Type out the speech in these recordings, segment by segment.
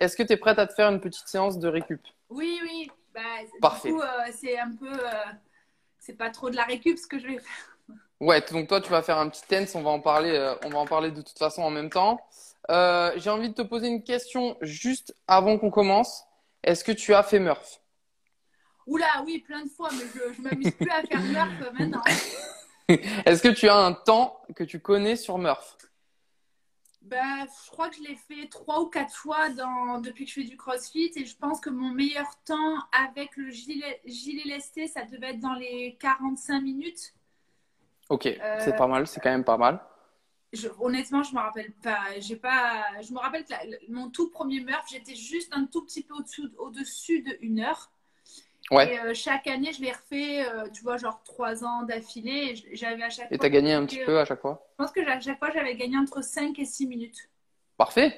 est-ce que tu es prête à te faire une petite séance de récup? Oui, oui. Bah, Parfait. Du coup, euh, c'est un peu. euh, c'est pas trop de la récup ce que je vais faire. Ouais, donc toi, tu vas faire un petit tense, on va en parler, euh, on va en parler de toute façon en même temps. J'ai envie de te poser une question juste avant qu'on commence. Est-ce que tu as fait Murph? Oula, oui, plein de fois, mais je, je m'amuse plus à faire Murph maintenant. Est-ce que tu as un temps que tu connais sur Murph? Bah, je crois que je l'ai fait trois ou quatre fois dans, depuis que je fais du crossfit et je pense que mon meilleur temps avec le gilet, gilet lesté, ça devait être dans les 45 minutes. Ok, Euh, c'est pas mal, c'est quand même pas mal. Je- honnêtement, je me rappelle pas. J'ai pas. Je me rappelle que la- mon tout premier Murph, j'étais juste un tout petit peu au-dessus de une heure. Ouais. Et euh, chaque année, je l'ai refait, euh, tu vois, genre trois ans d'affilée. et J'avais à chaque Et fois. t'as gagné un petit euh, peu à chaque fois? Je pense que à chaque fois, j'avais gagné entre 5 et 6 minutes. Parfait.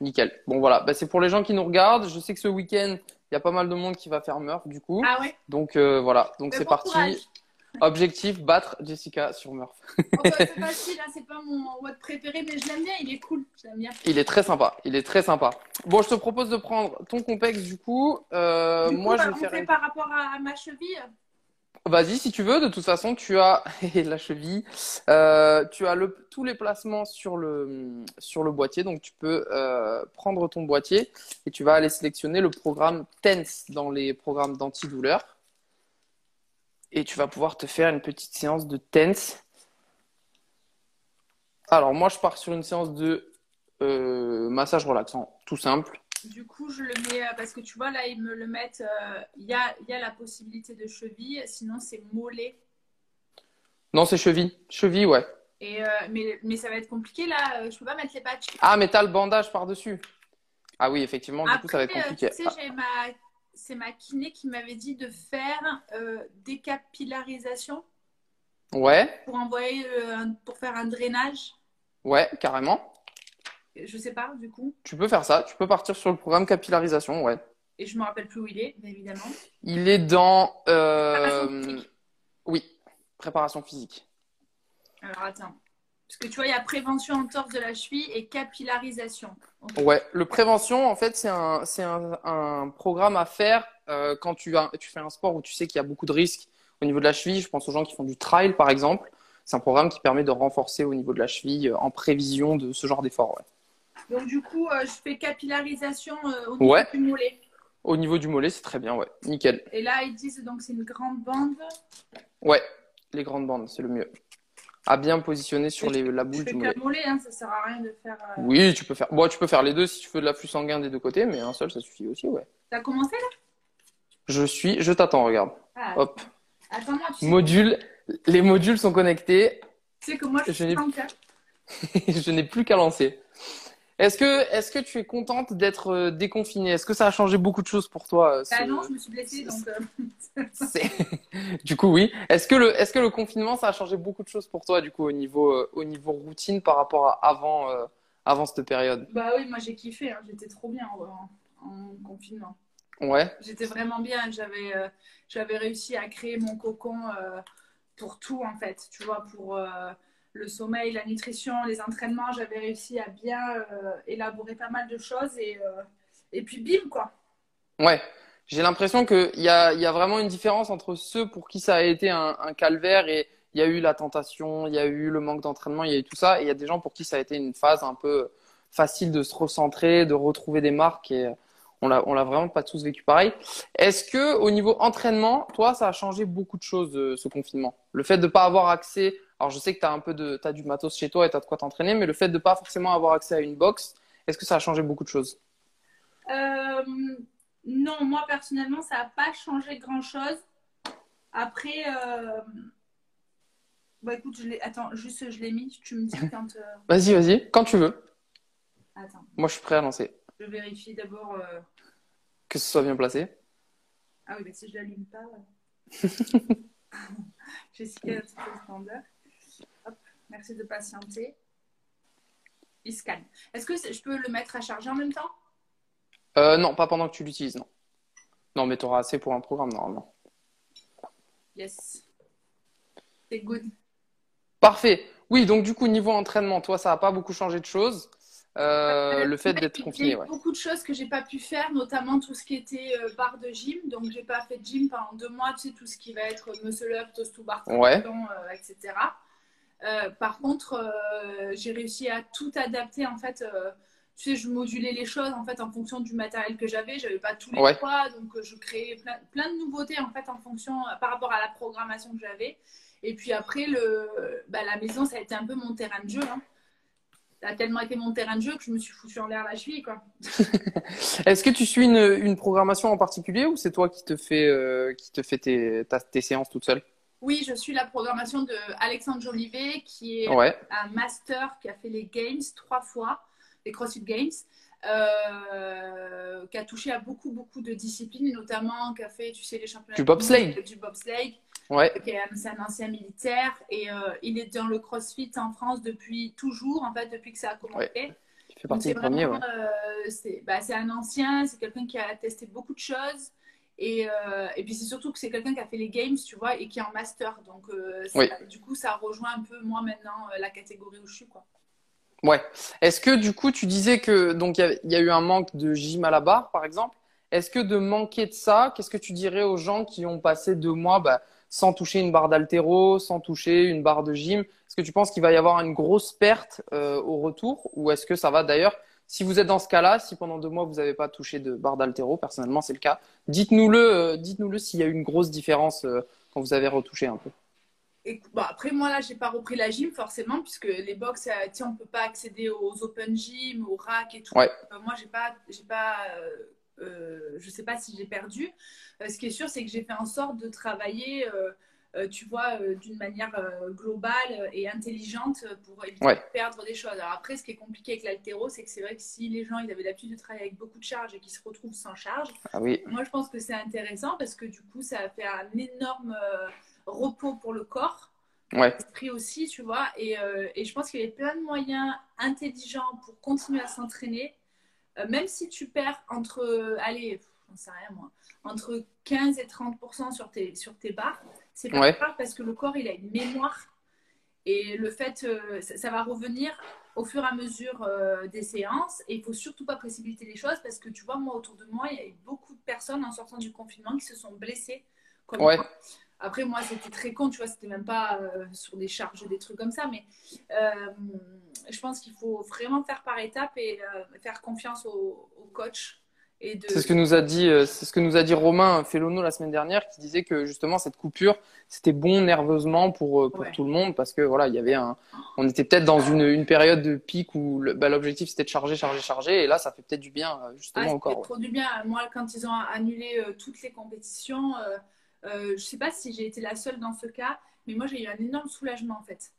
Nickel. Bon, voilà. Bah, c'est pour les gens qui nous regardent. Je sais que ce week-end, il y a pas mal de monde qui va faire Murph, du coup. Ah ouais? Donc, euh, voilà. Donc, Mais c'est bon parti. courage. Objectif, battre Jessica sur Murph. Oh, bah, c'est facile, hein, c'est pas mon WOD préféré, mais je l'aime bien, il est cool. Je bien. Il est très sympa. Il est très sympa. Bon, je te propose de prendre ton complexe, du coup. Euh, Du coup, moi, bah, je vais on faire fait une- par rapport à, à ma cheville. Vas-y, si tu veux. De toute façon, tu as la cheville. Euh, tu as le... tous les placements sur le... sur le boîtier. Donc, tu peux euh, prendre ton boîtier et tu vas aller sélectionner le programme TENS dans les programmes d'antidouleur. Et tu vas pouvoir te faire une petite séance de TENS. Alors, moi, je pars sur une séance de euh, massage relaxant, tout simple. Du coup, je le mets euh, parce que tu vois, là, ils me le mettent. euh, Il y, a, il y a la possibilité de cheville, sinon c'est mollet. Non, c'est cheville. Cheville, ouais. Et, euh, mais, mais ça va être compliqué là, je peux pas mettre les patchs. Ah, mais t'as le bandage par-dessus. Ah oui, effectivement, du coup, ça va être compliqué. tu sais, j'ai ma... c'est ma kiné qui m'avait dit de faire euh, décapillarisation ouais, pour envoyer, euh, pour faire un drainage. ouais, carrément. Je sais pas, du coup. Tu peux faire ça. Tu peux partir sur le programme capillarisation, ouais. Et je me rappelle plus où il est, bien évidemment. Il est dans. Préparation euh, physique. Oui, préparation physique. Alors attends. Parce que tu vois, il y a prévention entorse de la cheville et capillarisation. Ouais, le prévention, en fait, c'est un, c'est un, un programme à faire euh, quand tu, as, tu fais un sport où tu sais qu'il y a beaucoup de risques au niveau de la cheville. Je pense aux gens qui font du trail, par exemple. C'est un programme qui permet de renforcer au niveau de la cheville euh, en prévision de ce genre d'effort. Ouais. Donc du coup, euh, je fais capillarisation euh, au niveau Ouais. du mollet. Au niveau du mollet, c'est très bien, ouais. Nickel. Et là, ils disent donc c'est une grande bande. Ouais, les grandes bandes, c'est le mieux. À bien positionner sur les, la boule fais du mollet. mollet, hein, ça sert à rien de faire. euh, Oui, tu peux faire. Bon, tu peux faire les deux si tu veux de l'afflux sanguin des deux côtés, mais un seul, ça suffit aussi, ouais. T'as commencé là? Je suis, je t'attends, regarde. ah, Hop. Attends-moi, tu sais, Module. Les modules sont connectés. tu sais que moi je je n'ai plus qu'à lancer. Est-ce que, est-ce que tu es contente d'être euh, déconfinée? Est-ce que ça a changé beaucoup de choses pour toi euh, Bah ce- non, je me suis blessée donc. euh, Du coup, oui. Est-ce que le, est-ce que le confinement, ça a changé beaucoup de choses pour toi, du coup, au niveau, euh, au niveau routine par rapport à avant, euh, avant cette période? Bah oui, moi j'ai kiffé, hein, j'étais trop bien en, en confinement. Ouais. J'étais vraiment bien, j'avais j'avais réussi à créer mon cocon pour tout en fait, tu vois, pour le sommeil, la nutrition, les entraînements, j'avais réussi à bien euh, élaborer pas mal de choses et, euh, et puis bim quoi. Ouais, j'ai l'impression qu'il y a, y a vraiment une différence entre ceux pour qui ça a été un, calvaire et il y a eu la tentation, il y a eu le manque d'entraînement, il y a eu tout ça, et il y a des gens pour qui ça a été une phase un peu facile de se recentrer, de retrouver des marques et on l'a, l'a vraiment pas tous vécu pareil. Est-ce que au niveau entraînement, toi, ça a changé beaucoup de choses euh, ce confinement? Le fait de pas avoir accès, alors je sais que tu as un peu de, t'as du matos chez toi et tu as de quoi t'entraîner, mais le fait de pas forcément avoir accès à une box, est-ce que ça a changé beaucoup de choses? Euh, non, moi personnellement, ça n'a pas changé grand-chose. Après, euh, bah écoute, je l'ai... attends, juste je l'ai mis, tu me dis quand. euh, Vas-y, vas-y, quand tu veux. Attends, Moi, je suis prêt à lancer. je vérifie d'abord. euh, Que ce soit bien placé. Ah oui, mais si je l'allume pas. Jessica, petit peu standard. Hop, merci de patienter. Il scanne. Est-ce que je peux le mettre à charger en même temps? Euh, non, pas pendant que tu l'utilises, non. Non, mais tu auras assez pour un programme, normalement. Yes. C'est good. Parfait. Oui, donc du coup, niveau entraînement, toi, ça n'a pas beaucoup changé de choses. euh, le fait d'être confiné. Il y a beaucoup de choses que j'ai pas pu faire, notamment tout ce qui était euh, barre de gym. Donc, j'ai pas fait de gym pendant deux mois. Tu sais, tout ce qui va être muscle up, toast to bar, ouais. euh, etc. par contre, j'ai réussi à tout adapter. En fait, tu sais, je modulais les choses en fait en fonction du matériel que j'avais. J'avais pas tous les poids, donc je créais plein, plein, de nouveautés en fait en fonction par rapport à la programmation que j'avais. Et puis après, le, bah, la maison, ça a été un peu mon terrain de jeu. Hein ça a tellement été mon terrain de jeu que je me suis foutu en l'air la cheville. Quoi. Est-ce que tu suis une, une, programmation en particulier ou c'est toi qui te fais, euh, qui te fait tes, tes séances toute seule? Oui, je suis la programmation de Alexandre Jolivet, qui est un master qui a fait les Games trois fois, les CrossFit Games. Euh, qui a touché à beaucoup beaucoup de disciplines, notamment qui a fait, tu sais, les championnats du bobsleigh, du bobsleigh, Ouais. C'est un ancien militaire et euh, il est dans le CrossFit en France depuis toujours, en fait, depuis que ça a commencé. Ouais. Il fait partie des premiers. Ouais. Euh, bah, c'est un ancien, c'est quelqu'un qui a testé beaucoup de choses. Et, euh, et puis c'est surtout que c'est quelqu'un qui a fait les games, tu vois, et qui est en master. Donc, du coup, ça rejoint un peu moi maintenant la catégorie où je suis, quoi. Ouais. Est-ce que du coup, tu disais que donc il y, y, a eu un manque de gym à la barre, par exemple. Est-ce que de manquer de ça, qu'est-ce que tu dirais aux gens qui ont passé deux mois bah, sans toucher une barre d'altéro, sans toucher une barre de gym? Est-ce que tu penses qu'il va y avoir une grosse perte euh, au retour? Ou est-ce que ça va d'ailleurs si vous êtes dans ce cas-là, si pendant deux mois vous n'avez pas touché de barre d'altéro, personnellement c'est le cas, dites-nous-le, euh, dites-nous-le s'il y a eu une grosse différence euh, quand vous avez retouché un peu. Et, après moi là j'ai pas repris la gym forcément puisque les box tiens, on peut pas accéder aux open gym, aux racks et tout. Ouais. moi j'ai pas j'ai pas euh, je ne sais pas si j'ai perdu. Euh, ce qui est sûr, c'est que j'ai fait en sorte de travailler, euh, tu vois, d'une manière globale et intelligente pour éviter de perdre des choses. Alors après, ce qui est compliqué avec l'altéro, c'est que c'est vrai que si les gens ils avaient l'habitude de travailler avec beaucoup de charges et qu'ils se retrouvent sans charge, ah oui. moi je pense que c'est intéressant parce que du coup, ça a fait un énorme repos pour le corps. Ouais. L'esprit aussi, tu vois, et, et je pense qu'il y avait plein de moyens intelligents pour continuer à s'entraîner euh, même si tu perds entre, allez, j'en sais rien moi, entre 15 et 30 sur tes, sur tes barres, c'est pas grave parce que le corps, il a une mémoire. Et le fait, euh, ça, va revenir au fur et à mesure euh, des séances. Et il faut surtout pas précipiter les choses parce que tu vois, moi, autour de moi, il y a eu beaucoup de personnes en sortant du confinement qui se sont blessées. Comme ouais. Après, moi, c'était très con, tu vois, c'était même pas sur des charges, des trucs comme ça, mais je pense qu'il faut vraiment faire par étapes et euh, faire confiance au, coach. De... C'est ce que nous a dit, euh, c'est ce que nous a dit Romain Felono la semaine dernière, qui disait que justement cette coupure, c'était bon nerveusement pour euh, pour tout le monde parce que voilà, il y avait un, on était peut-être dans une, une période de pic où bah, l'objectif c'était de charger, charger, charger, et là ça fait peut-être du bien justement ah, au corps. Trop du bien. Moi, quand ils ont annulé toutes les compétitions, euh, je sais pas si j'ai été la seule dans ce cas, mais moi j'ai eu un énorme soulagement en fait.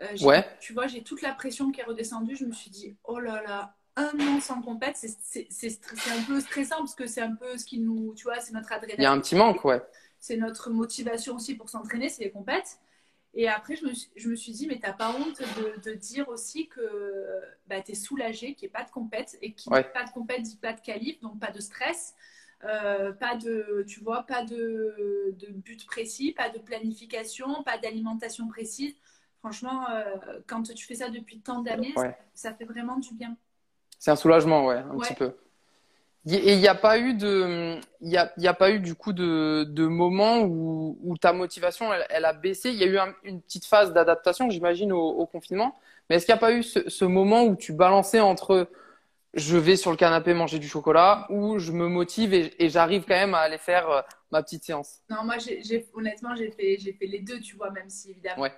Euh, ouais. Tu vois, j'ai toute la pression qui est redescendue. Je me suis dit, oh là là, un an sans compète, c'est un peu stressant parce que c'est un peu ce qui nous, tu vois, c'est notre adrénaline. Il y a un petit manque, ouais. C'est notre motivation aussi pour s'entraîner, c'est les compètes. Et après, je me, je me suis dit, mais t'as pas honte de, de, dire aussi que bah, tu es soulagé, qu'il n'y ait pas de compète. Et qui ouais. pas de compète dit pas de qualif, donc pas de stress. Euh, pas de, tu vois, pas de, de but précis, pas de planification, pas d'alimentation précise. Franchement, euh, quand tu fais ça depuis tant d'années, ça, fait vraiment du bien. C'est un soulagement, ouais, un petit peu. Et il n'y a pas eu de, il y a, y a, pas eu du coup de, de moment où, où ta motivation elle, a baissé? Il y a eu une petite phase d'adaptation, j'imagine, au, confinement. Mais est-ce qu'il n'y a pas eu ce, ce, moment où tu balançais entre je vais sur le canapé manger du chocolat ou je me motive et, et j'arrive quand même à aller faire euh, ma petite séance? Non, moi, j'ai, honnêtement, j'ai fait, j'ai fait les deux, tu vois, même si évidemment, euh,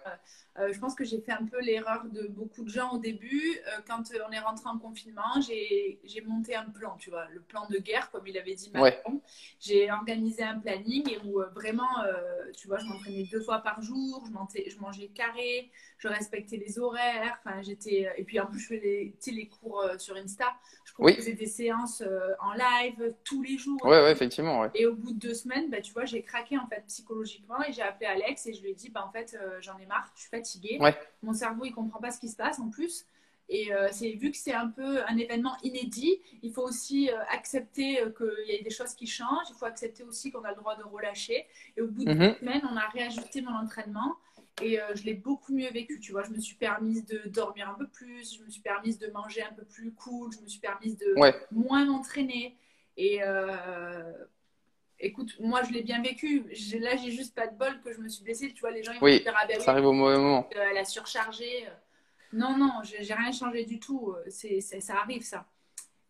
euh, je pense que j'ai fait un peu l'erreur de beaucoup de gens au début. Euh, quand on est rentré en confinement, j'ai monté un plan, tu vois, le plan de guerre, comme il avait dit Macron. J'ai organisé un planning et où vraiment, tu vois, je m'entraînais deux fois par jour, je, je mangeais carré, je respectais les horaires. J'étais. Et puis en plus, je faisais les, les cours sur Insta. Je proposais des séances en live tous les jours. Oui, ouais, effectivement. Et au bout de deux semaines, bah, tu vois, j'ai craqué en fait psychologiquement et j'ai appelé Alex et je lui ai dit, bah, en fait, j'en ai marre, je suis fatiguée. Mon cerveau, il comprend pas ce qui se passe en plus. Et euh, c'est vu que c'est un peu un événement inédit, il faut aussi euh, accepter euh, qu'il y a des choses qui changent. Il faut accepter aussi qu'on a le droit de relâcher. Et au bout de mm semaines, on a réajusté mon entraînement. Et je l'ai beaucoup mieux vécu, tu vois. Je me suis permise de dormir un peu plus, je me suis permise de manger un peu plus cool, je me suis permise de moins m'entraîner. Et écoute, moi je l'ai bien vécu. Là, j'ai juste pas de bol que je me suis blessée. Tu vois, les gens ils vont me dire ah, ben ça arrive au mauvais moment. elle a surchargé. Non, non, j'ai rien changé du tout. C'est, ça arrive ça.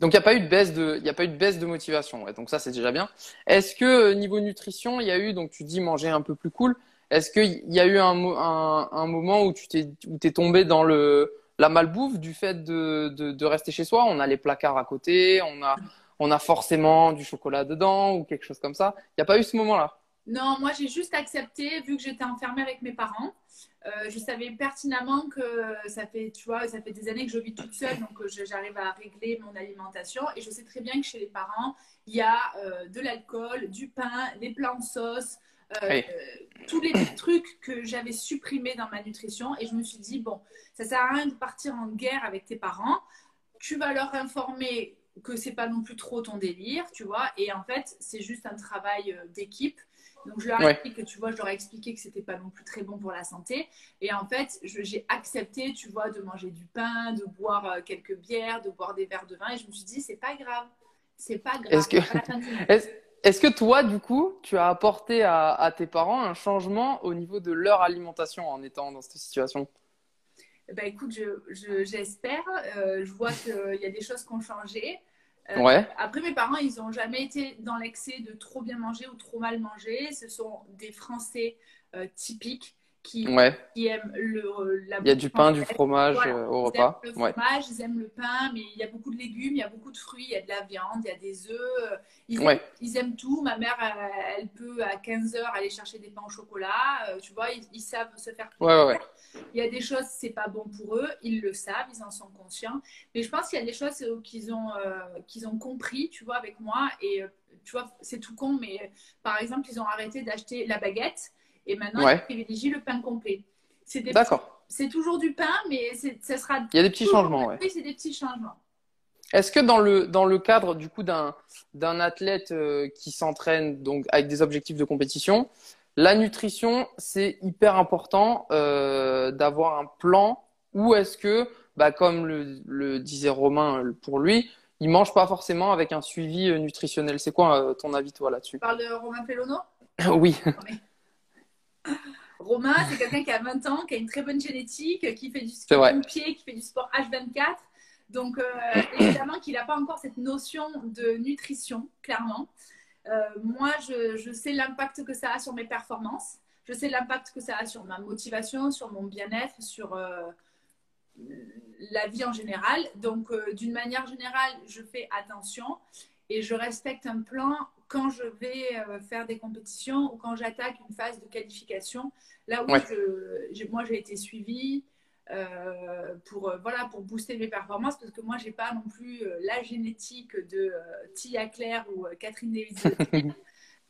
Donc il n'y a pas eu de baisse de, il a pas eu de baisse de motivation. Ouais. Donc ça c'est déjà bien. Est-ce que euh, niveau nutrition, il y a eu, donc tu dis manger un peu plus cool. Est-ce qu'il y a eu un, un, un, moment où tu t'es, où t'es tombé dans le la malbouffe du fait de, de, de, rester chez soi? On a les placards à côté, on a on a forcément du chocolat dedans ou quelque chose comme ça. Il n'y a pas eu ce moment-là Non, moi j'ai juste accepté vu que j'étais enfermée avec mes parents. Euh, je savais pertinemment que ça fait, tu vois, ça fait des années que je vis toute seule, donc euh, j'arrive à régler mon alimentation. Et je sais très bien que chez les parents, il y a euh, de l'alcool, du pain, des plats en sauce, tous les trucs que j'avais supprimés dans ma nutrition. Et je me suis dit, bon, ça sert à rien de partir en guerre avec tes parents. Tu vas leur informer que c'est pas non plus trop ton délire, tu vois. Et en fait, c'est juste un travail d'équipe. Donc je leur ai que tu vois, je leur ai expliqué que c'était pas non plus très bon pour la santé. Et en fait, j'ai accepté, tu vois, de manger du pain, de boire euh, quelques bières, de boire des verres de vin. Et je me suis dit, c'est pas grave, c'est pas grave. Est-ce que, est-ce, que toi, du coup, tu as apporté à, tes parents un changement au niveau de leur alimentation en étant dans cette situation? Bah écoute, j'espère. Je, euh, je vois qu'il y a des choses qui ont changé. Euh, ouais. Après, mes parents, ils n'ont jamais été dans l'excès de trop bien manger ou trop mal manger. Ce sont des Français euh, typiques qui, aiment le, la Il y a du pain, du fromage euh, au repas. Ils aiment le fromage, ils aiment le pain, mais il y a beaucoup de légumes, il y a beaucoup de fruits, il y a de la viande, il y a des œufs. Ils, aiment, ils aiment tout. Ma mère, elle, peut à 15 heures aller chercher des pains au chocolat. tu vois, ils, savent se faire plaisir. Il y a des choses, c'est pas bon pour eux, ils le savent, ils en sont conscients. Mais je pense qu'il y a des choses euh, qu'ils ont, euh, qu'ils ont compris, tu vois, avec moi. Et euh, tu vois, c'est tout con, mais par exemple, ils ont arrêté d'acheter la baguette et maintenant ils privilégient le pain complet. D'accord. C'est toujours du pain, mais ça sera. Il y a des petits changements, ouais. Oui, c'est des petits changements. Est-ce que dans le, dans le cadre du coup d'un, athlète qui s'entraîne donc avec des objectifs de compétition, la nutrition, c'est hyper important euh, d'avoir un plan. Ou est-ce que, bah, comme le, disait Romain pour lui, il mange pas forcément avec un suivi euh, nutritionnel? C'est quoi euh, ton avis toi là-dessus? Tu parles de Romain Pellono Oui. Romain, c'est quelqu'un qui a 20 ans, qui a une très bonne génétique, qui fait du sport pied, qui fait du sport H24. Donc, évidemment qu'il n'a pas encore cette notion de nutrition, clairement. Euh, moi, je, sais l'impact que ça a sur mes performances. Je sais l'impact que ça a sur ma motivation, sur mon bien-être, sur euh, la vie en général. Donc, euh, d'une manière générale, je fais attention et je respecte un plan quand je vais faire des compétitions ou quand j'attaque une phase de qualification. Là où moi, j'ai été suivie, euh, pour, euh, voilà, pour booster mes performances parce que moi, j'ai pas non plus euh, la génétique de Tia Claire ou Catherine Davis.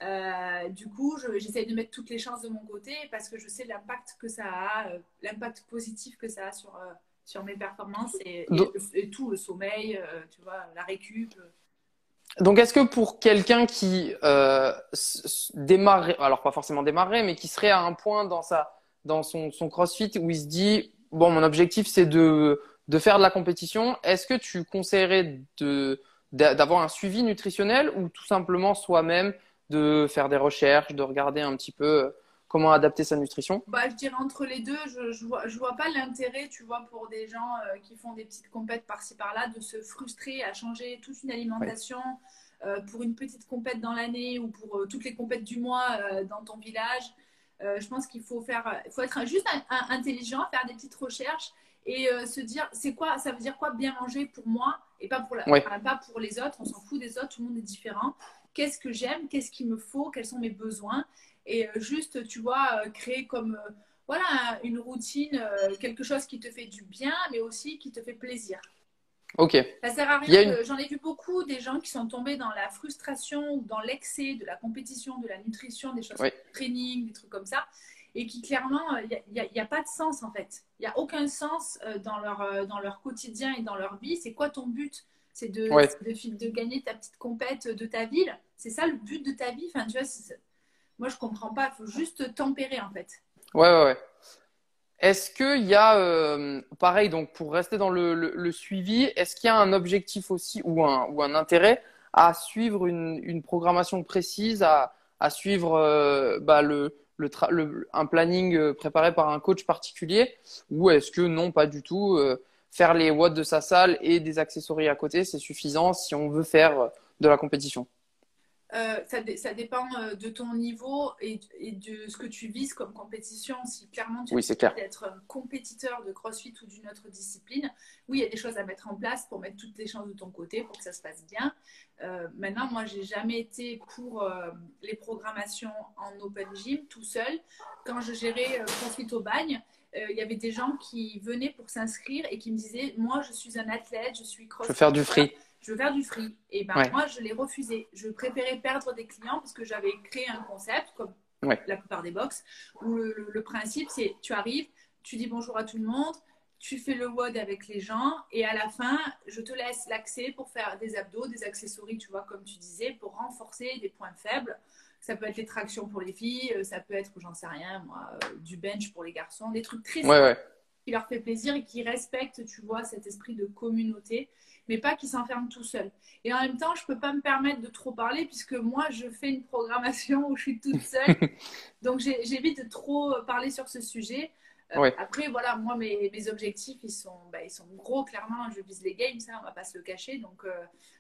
du coup, j'essaye de mettre toutes les chances de mon côté parce que je sais l'impact que ça a, l'impact positif que ça a sur, sur mes performances et, tout, le sommeil, tu vois, la récup. Donc, est-ce que pour quelqu'un qui euh, alors pas forcément démarrer, mais qui serait à un point dans sa dans son, son CrossFit où il se dit bon, mon objectif, c'est de, de faire de la compétition. Est-ce que tu conseillerais de, d'avoir un suivi nutritionnel ou tout simplement soi-même de faire des recherches, de regarder un petit peu euh, comment adapter sa nutrition bah, Je dirais entre les deux, je, je, vois, je vois pas l'intérêt, tu vois, pour des gens euh, qui font des petites compètes par-ci par-là, de se frustrer à changer toute une alimentation euh, pour une petite compète dans l'année ou pour toutes les compètes du mois dans ton village. Euh, je pense qu'il faut faire, faut être juste intelligent, faire des petites recherches et euh, se dire c'est quoi, ça veut dire quoi bien manger pour moi et pas pour, la, pas pour les autres. On s'en fout des autres, tout le monde est différent. Qu'est-ce que j'aime, qu'est-ce qu'il me faut, quels sont mes besoins? Et euh, juste, tu vois, créer comme voilà une routine, quelque chose qui te fait du bien, mais aussi qui te fait plaisir. Ok. Ça sert à rien. J'en ai vu beaucoup des gens qui sont tombés dans la frustration ou dans l'excès de la compétition, de la nutrition, des choses de training, des trucs comme ça, et qui clairement, il n'y a, a, pas de sens en fait. Il n'y a aucun sens euh, dans leur, euh, dans leur quotidien et dans leur vie. C'est quoi ton but? C'est de, de, de, gagner ta petite compète de ta ville? C'est ça le but de ta vie? Enfin, tu vois, moi je comprends pas. Il faut juste tempérer en fait. Ouais, ouais, ouais. Est-ce qu'il y a, euh, pareil, donc pour rester dans le, le, suivi, est-ce qu'il y a un objectif aussi ou un, ou un intérêt à suivre une, une programmation précise, à, à suivre euh, bah, le, le, un planning euh, préparé par un coach particulier? Ou est-ce que non, pas du tout Faire les watts de sa salle et des accessoires à côté, c'est suffisant si on veut faire de la compétition? Euh, ça, ça, dépend euh, de ton niveau et, de ce que tu vises comme compétition. Si clairement tu veux être un compétiteur de CrossFit ou d'une autre discipline, oui, il y a des choses à mettre en place pour mettre toutes les chances de ton côté pour que ça se passe bien. Euh, maintenant, moi, j'ai jamais été pour les programmations en open gym tout seul. Quand je gérais CrossFit au bagne, il y avait des gens qui venaient pour s'inscrire et qui me disaient Moi, je suis un athlète, je suis crossfit. Je veux faire du free je veux faire du free. Et ben moi, je l'ai refusé. Je préférais perdre des clients parce que j'avais créé un concept, comme la plupart des box, où le, principe, c'est tu arrives, tu dis bonjour à tout le monde, tu fais le WOD avec les gens et à la fin, je te laisse l'accès pour faire des abdos, des accessoires, tu vois, comme tu disais, pour renforcer des points faibles. Ça peut être les tractions pour les filles, euh, ça peut être, j'en sais rien, moi, euh, du bench pour les garçons, des trucs très simples qui leur fait plaisir et qui respectent, tu vois, cet esprit de communauté mais pas qui s'enferme tout seul. Et en même temps, je ne peux pas me permettre de trop parler puisque moi, je fais une programmation où je suis toute seule. Donc, j'évite de trop parler sur ce sujet. Euh, après, voilà, moi, mes, mes objectifs, ils sont, bah, ils sont gros, clairement. Je vise les games, ça, on va pas se le cacher. Donc, euh,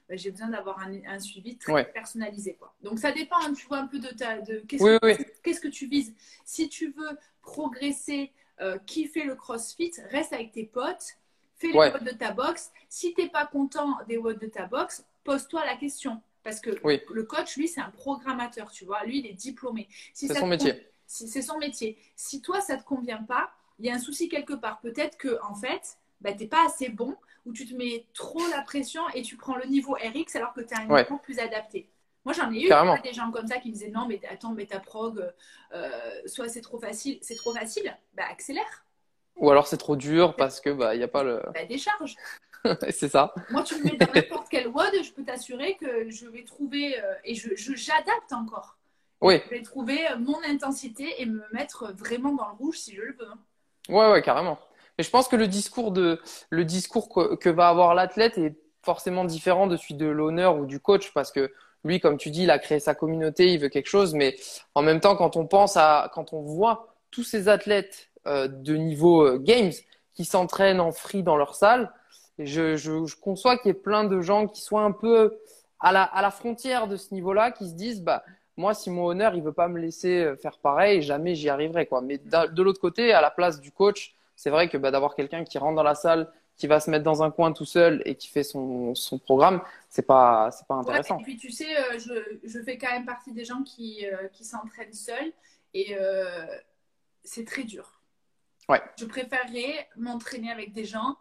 bah, j'ai besoin d'avoir un, un, suivi très personnalisé. Quoi. Donc, ça dépend, hein, tu vois, un peu de ta. De, qu'est-ce, que, qu'est-ce que tu vises Si tu veux progresser, euh, kiffer le crossfit, reste avec tes potes fais les watts de ta box. Si tu n'es pas content des watts de ta box, pose-toi la question. Parce que le coach, lui, c'est un programmateur, tu vois. Lui, il est diplômé. c'est son métier. C'est son métier. Si toi, ça ne te convient pas, il y a un souci quelque part. Peut-être que, en fait, bah, tu n'es pas assez bon ou tu te mets trop la pression et tu prends le niveau RX alors que tu as un niveau plus adapté. Moi, j'en ai eu des gens comme ça qui me disaient non, mais attends, mais ta prog, euh, soit c'est trop facile, c'est trop facile, bah accélère. Ou alors c'est trop dur parce que bah il y a pas le. Bah, décharge. c'est ça. Moi, tu me mets dans n'importe quel WOD, je peux t'assurer que je vais trouver euh, et je j'adapte encore. Oui. Je vais trouver mon intensité et me mettre vraiment dans le rouge si je le veux. Ouais, ouais, carrément. Mais je pense que le discours de le discours que, va avoir l'athlète est forcément différent de celui de l'honneur ou du coach parce que lui, comme tu dis, il a créé sa communauté, il veut quelque chose, mais en même temps, quand on pense à, quand on voit tous ces athlètes euh, de niveau euh, games qui s'entraînent en free dans leur salle. je, je, je conçois qu'il y ait plein de gens qui soient un peu à la, à la frontière de ce niveau-là, qui se disent, bah, moi, si mon honneur, il veut pas me laisser euh, faire pareil, jamais j'y arriverai, quoi. Mais de l'autre côté, à la place du coach, c'est vrai que bah, d'avoir quelqu'un qui rentre dans la salle, qui va se mettre dans un coin tout seul et qui fait son, son programme, c'est pas, c'est pas intéressant. et puis, tu sais, je, je, fais quand même partie des gens qui, qui s'entraînent seuls et c'est très dur. Je préférerais m'entraîner avec des gens.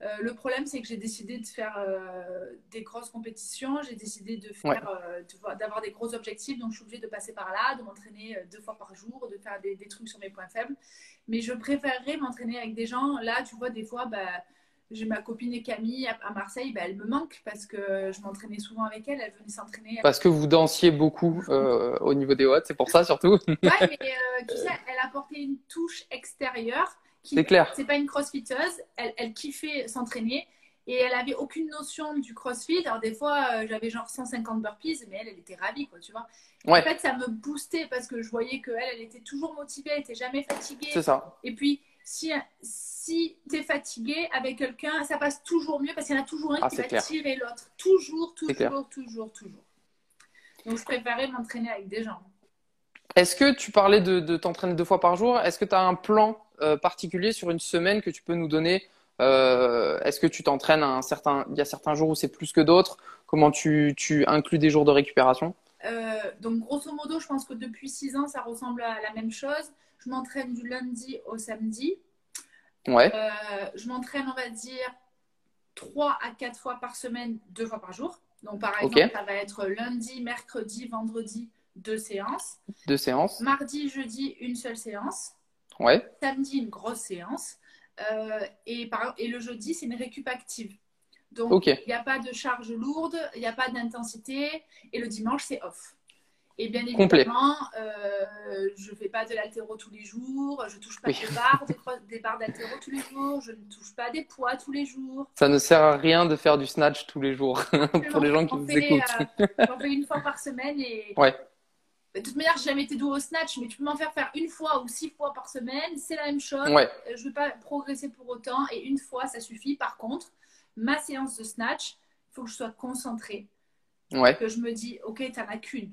Euh, le problème, c'est que j'ai décidé de faire euh, des grosses compétitions. J'ai décidé de faire, euh, d'avoir des gros objectifs. Donc, je suis obligée de passer par là, de m'entraîner deux fois par jour, de faire des, des, trucs sur mes points faibles. Mais je préférerais m'entraîner avec des gens. Là, tu vois, des fois, bah, j'ai ma copine Camille à Marseille, bah, elle me manque parce que je m'entraînais souvent avec elle. Elle venait s'entraîner. Parce que vous dansiez beaucoup au niveau des watts, c'est pour ça surtout. ouais, mais tu sais, elle apportait une touche extérieure. C'est clair. C'est pas une crossfiteuse. Elle, elle kiffait s'entraîner et elle avait aucune notion du crossfit. Alors des fois, euh, j'avais genre 150 burpees, mais elle, elle était ravie, quoi, tu vois. Ouais. En fait, ça me boostait parce que je voyais qu'elle, elle était toujours motivée, elle était jamais fatiguée. C'est ça. Et puis si, si tu es fatigué avec quelqu'un, ça passe toujours mieux parce qu'il y en a toujours un ah, qui va tirer l'autre. Toujours, toujours, toujours, toujours. Donc, je préférais m'entraîner avec des gens. Est-ce que tu parlais de, t'entraîner deux fois par jour? Est-ce que tu as un plan euh, particulier sur une semaine que tu peux nous donner? Euh, Est-ce que tu t'entraînes un certain, il y a certains jours où c'est plus que d'autres? Comment tu, tu, inclus des jours de récupération? Euh, Donc, grosso modo, je pense que depuis six ans, ça ressemble à la même chose. Je m'entraîne du lundi au samedi. Ouais. Je m'entraîne, on va dire, trois à quatre fois par semaine, deux fois par jour. Donc, par exemple, ça va être lundi, mercredi, vendredi, deux séances. Deux séances. Mardi, jeudi, une seule séance. Ouais. Samedi, une grosse séance. Euh, et, par... et le jeudi, c'est une récup active. Donc, il n'y a pas de charge lourde, il n'y a pas d'intensité. Et le dimanche, c'est off. Et bien évidemment, euh, je ne fais pas de l'altéro tous les jours, je ne touche pas des barres, des, barres d'altéro tous les jours, je ne touche pas des poids tous les jours. Ça ne sert à rien de faire du snatch tous les jours pour les gens qui nous écoutent. Euh, J'en fais une fois par semaine et. Ouais. De toute manière, j'ai jamais été doué au snatch, mais tu peux m'en faire faire une fois ou six fois par semaine, c'est la même chose. Ouais. Euh, je ne veux pas progresser pour autant et une fois, ça suffit. Par contre, ma séance de snatch, il faut que je sois concentrée. Ouais. Que je me dis, ok, tu n'en as qu'une.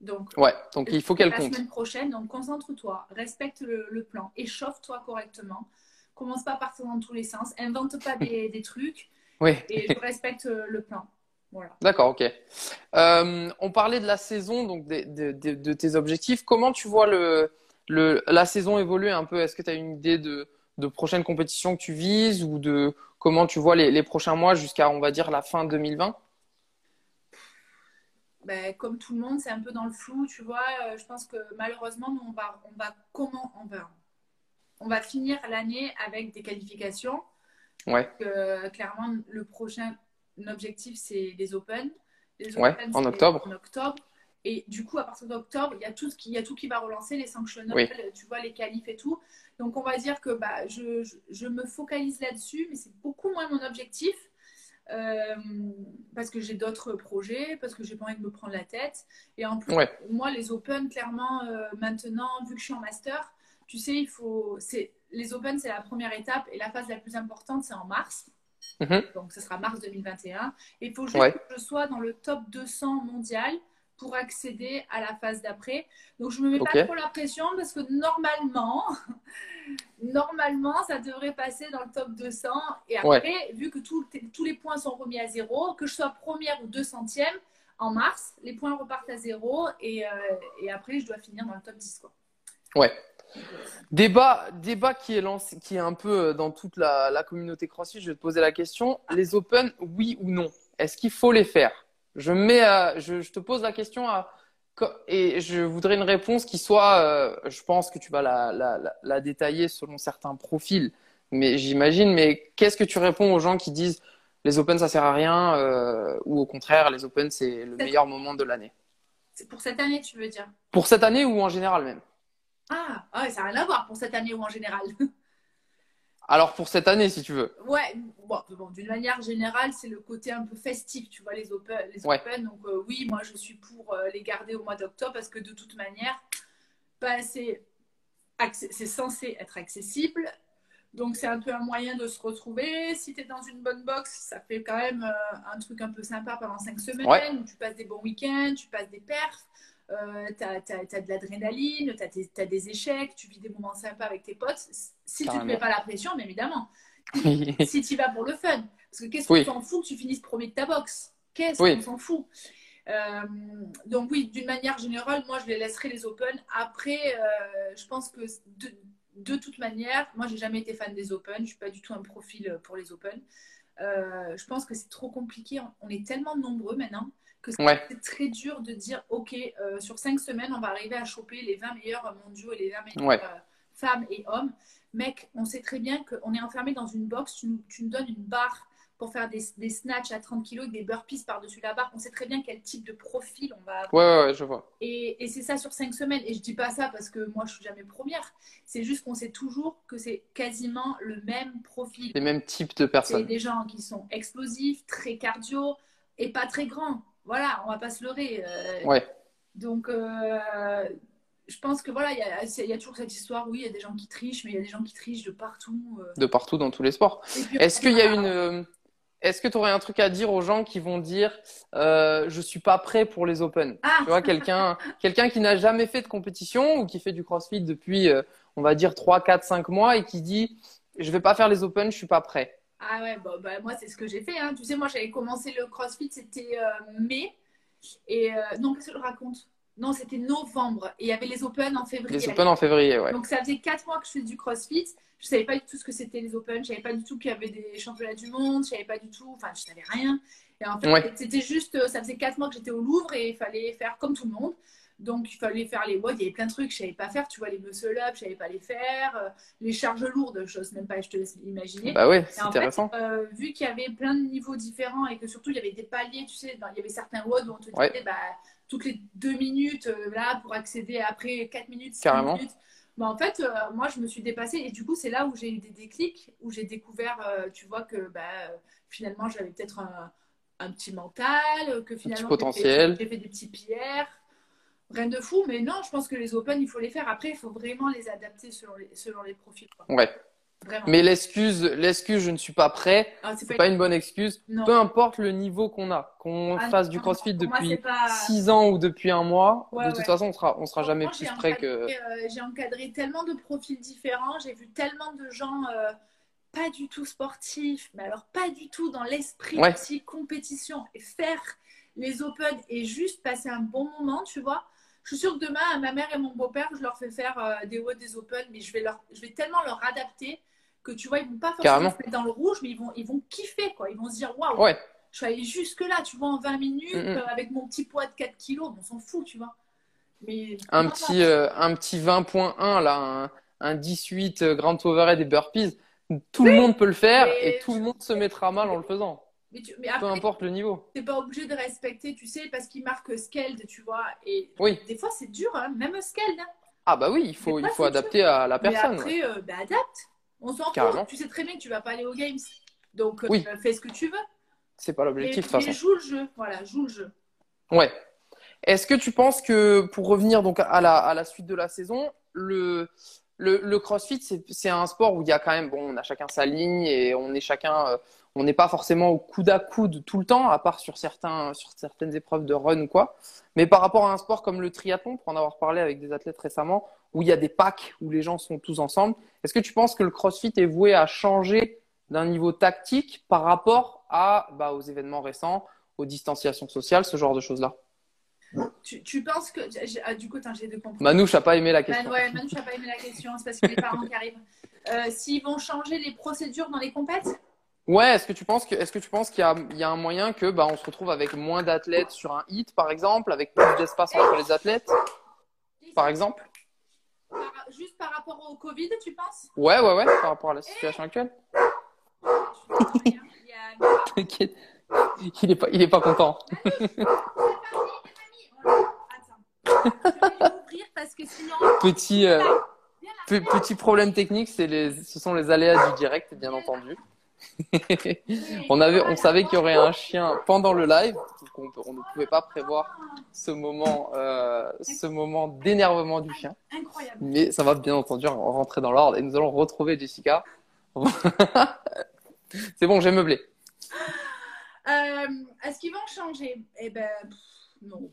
Donc, ouais, donc il faut qu'elle compte. La semaine prochaine, donc concentre-toi, respecte le, plan, échauffe-toi correctement. Commence pas à partir dans tous les sens, invente pas des, des trucs. Et je respecte le plan. Voilà. D'accord, ok. Euh, on parlait de la saison, donc de, de, de, de, tes objectifs. Comment tu vois le, le, la saison évoluer un peu? Est-ce que tu as une idée de, de prochaines compétitions que tu vises ou de comment tu vois les, les prochains mois jusqu'à, on va dire, la fin 2020 ben, comme tout le monde, c'est un peu dans le flou, tu vois. Euh, je pense que malheureusement, on va, on va comment on va, on va finir l'année avec des qualifications. Ouais. clairement, le prochain objectif, c'est les Open. Les ouais, en octobre. En octobre. Et du coup, à partir d'octobre, il y a tout qui, il y a tout qui va relancer, les sanctions, tu vois, les qualifs et tout. Donc, on va dire que bah, je, je, je me focalise là-dessus, mais c'est beaucoup moins mon objectif. Euh, parce que j'ai d'autres projets, parce que j'ai pas envie de me prendre la tête. Et en plus, moi, les Open, clairement, euh, maintenant, vu que je suis en master, tu sais, il faut. Les Open, c'est la première étape et la phase la plus importante, c'est en mars. Mhm. Donc, ce sera mars 2021. Et il faut juste que je sois dans le top 200 mondial pour accéder à la phase d'après. Donc, je ne me mets pas trop la pression parce que normalement, normalement, ça devrait passer dans le top 200. Et après, vu que tous les points sont remis à zéro, que je sois première ou deux centième, en mars, les points repartent à zéro et, euh, et après, je dois finir dans le top 10. Quoi. Ouais. Débat, débat qui est lancé, qui est un peu euh, dans toute la, la communauté CrossFit. Je vais te poser la question. Les Open, oui ou non? Est-ce qu'il faut les faire? Je, mets, je, je, te pose la question à, et je voudrais une réponse qui soit, euh, je pense que tu vas la, la, la, détailler selon certains profils, mais j'imagine, mais qu'est-ce que tu réponds aux gens qui disent les Open ça sert à rien euh, ou au contraire les Open c'est le meilleur moment de l'année? C'est pour cette année tu veux dire? Pour cette année ou en général même? Ah, ah ça n'a rien à voir pour cette année ou en général. Alors pour cette année, si tu veux. Ouais, bon, d'une manière générale, c'est le côté un peu festif, tu vois, les Open. Les open donc euh, oui, moi je suis pour euh, les garder au mois d'octobre parce que de toute manière, c'est censé être accessible. Donc c'est un peu un moyen de se retrouver. Si tu es dans une bonne box, ça fait quand même euh, un truc un peu sympa pendant cinq semaines où tu passes des bons week-ends, tu passes des perfs. Euh, tu as, de l'adrénaline, tu as, des échecs, tu vis des moments sympas avec tes potes. Si tu ne te mets pas la pression, bien évidemment. si tu vas pour le fun. Parce que qu'est-ce qu'on s'en fout que tu finisses premier de ta boxe? Qu'est-ce qu'on s'en fout? Euh, donc oui, d'une manière générale, moi je les laisserai les Open. Après, euh, je pense que de, de, toute manière, moi j'ai jamais été fan des Open. Je suis pas du tout un profil pour les Open. je pense que c'est trop compliqué. On est tellement nombreux maintenant que c'est très dur de dire, OK, euh, sur cinq semaines, on va arriver à choper les 20 meilleurs mondiaux et les 20 meilleures euh, femmes et hommes. Mec, on sait très bien qu'on est enfermé dans une box, tu, tu, nous donnes une barre pour faire des, des snatchs à 30 kg, des burpees par-dessus la barre. On sait très bien quel type de profil on va avoir. Ouais, ouais, je vois. Et, et c'est ça sur cinq semaines. Et je dis pas ça parce que moi, je suis jamais première. C'est juste qu'on sait toujours que c'est quasiment le même profil. Les mêmes types de personnes. C'est des gens qui sont explosifs, très cardio et pas très grands voilà, on va pas se leurrer. Euh. ouais. Donc, euh, je pense que voilà, il y, a, toujours cette histoire. Oui, il y a des gens qui trichent, mais il y a des gens qui trichent de partout. Euh. De partout dans tous les sports. Est-ce qu'il y a une est-ce que tu aurais un truc à dire aux gens qui vont dire euh, je suis pas prêt pour les Open ah. Tu vois quelqu'un quelqu'un qui n'a jamais fait de compétition ou qui fait du CrossFit depuis on va dire 3 4 5 mois et qui dit je vais pas faire les Open, je suis pas prêt. Ah ouais, bah, moi c'est ce que j'ai fait. Hein. Tu sais, moi j'avais commencé le CrossFit, c'était euh, mai. Et euh, non, qu'est-ce que je raconte? Non, c'était novembre. Et il y avait les Open en février. Les Open en février, ouais. Donc ça faisait 4 mois que je faisais du CrossFit. Je savais pas du tout ce que c'était les Open. Je savais pas du tout qu'il y avait des championnats du monde. Je savais pas du tout. Enfin, je savais rien. Et en fait, c'était juste, euh, ça faisait 4 mois que j'étais au Louvre et il fallait faire comme tout le monde. Donc, il fallait faire les WOD. Il y avait plein de trucs que je ne savais pas faire. Tu vois, les muscle-up, je ne savais pas les faire. Euh, les charges lourdes, je n'ose même pas, je te laisse imaginer. Bah ouais, c'est intéressant. euh, vu qu'il y avait plein de niveaux différents et que surtout, il y avait des paliers, tu sais, il y avait certains WOD où on te disait, bah, toutes les deux minutes euh, là pour accéder après quatre minutes, cinq Carrément. minutes. Bah, en fait, euh, moi, je me suis dépassée et du coup, c'est là où j'ai eu des déclics, où j'ai découvert, tu vois, que bah, finalement, j'avais peut-être un, un petit mental, que finalement, j'ai fait- potentiel. j'ai fait des petits pierres. Rien de fou, mais non, je pense que les open, il faut les faire. Après, il faut vraiment les adapter selon les, selon les profils. quoi. Ouais. Vraiment. Mais l'excuse, l'excuse, je ne suis pas prêt, Ah, c'est pas une bonne excuse. Non. Peu importe le niveau qu'on a, qu'on Ah, fasse non, du crossfit depuis c'est pas- 6 ans ou depuis un mois, Ouais, de toute façon, on sera, on sera jamais plus près que. euh, j'ai encadré tellement de profils différents, j'ai vu tellement de gens euh, pas du tout sportifs, mais alors pas du tout dans l'esprit Ouais. aussi compétition et faire les open et juste passer un bon moment, tu vois. Je suis sûre que demain, à ma mère et mon beau-père, je leur fais faire euh, des WOD, des open, mais je vais, leur, je vais tellement leur adapter que tu vois, ils vont pas forcément Carrément. se mettre dans le rouge, mais ils vont, ils vont kiffer, quoi. Ils vont se dire, waouh, Ouais, je suis allée jusque là, tu vois, en 20 minutes, Mm, mm. euh, avec mon petit poids de 4 kilos, on s'en fout, tu vois. Mais un petit, euh, un petit 20.1 là, un, un 18 euh, grand overhead et burpees, tout le monde peut le faire et tout le monde se mettra mal en le faisant, Mais, tu- mais peu importe le niveau. t'es pas obligé de respecter, tu sais, parce qu'il marque Skeld, tu vois. Et Oui. des fois, c'est dur, hein, même Skeld. Hein. Ah bah oui, il faut, il faut adapter à la personne. Mais après, euh, bah, adapte. On s'en fout. Tu sais très bien que tu vas pas aller aux Games. Donc, euh, fais ce que tu veux. C'est pas l'objectif de toute mais façon. joue le jeu. Voilà, joue le jeu. Ouais. Est-ce que tu penses que pour revenir donc à la, à la suite de la saison, le, le, le CrossFit, c'est, c'est un sport où il y a quand même, bon, on a chacun sa ligne et on est chacun, euh, on n'est pas forcément au coude à coude tout le temps, à part sur certains, sur certaines épreuves de run ou quoi. Mais par rapport à un sport comme le triathlon, pour en avoir parlé avec des athlètes récemment, où il y a des packs où les gens sont tous ensemble, est-ce que tu penses que le CrossFit est voué à changer d'un niveau tactique par rapport à, bah, aux événements récents, aux distanciations sociales, ce genre de choses-là? Tu, tu penses que. ah, du coup, j'ai deux comprendre. Manouche n'a pas aimé la Man, question. ouais, Manu, tu n'as pas aimé la question, c'est parce que les parents qui arrivent. Euh, S'ils vont changer les procédures dans les compètes? Ouais, est-ce que tu penses que, est-ce que tu penses qu'il y a, il y a un moyen que, bah, on se retrouve avec moins d'athlètes sur un hit, par exemple, avec plus d'espace entre les athlètes, par exemple? Par- Juste par rapport au Covid, tu penses? Ouais, ouais, ouais, par rapport à la situation actuelle. Il T'inquiète. Est pas, il est pas content. Petit, euh, pe- petit problème technique, c'est les, ce sont les aléas du direct, bien entendu. on avait, on savait qu'il y aurait un chien pendant le live, donc on, on ne pouvait pas prévoir ce moment, euh, ce moment d'énervement du chien. Incroyable. Mais ça va bien entendu rentrer dans l'ordre et nous allons retrouver Jessica. C'est bon, j'ai meublé. Euh, Est-ce qu'ils vont changer? Eh ben, pff, non.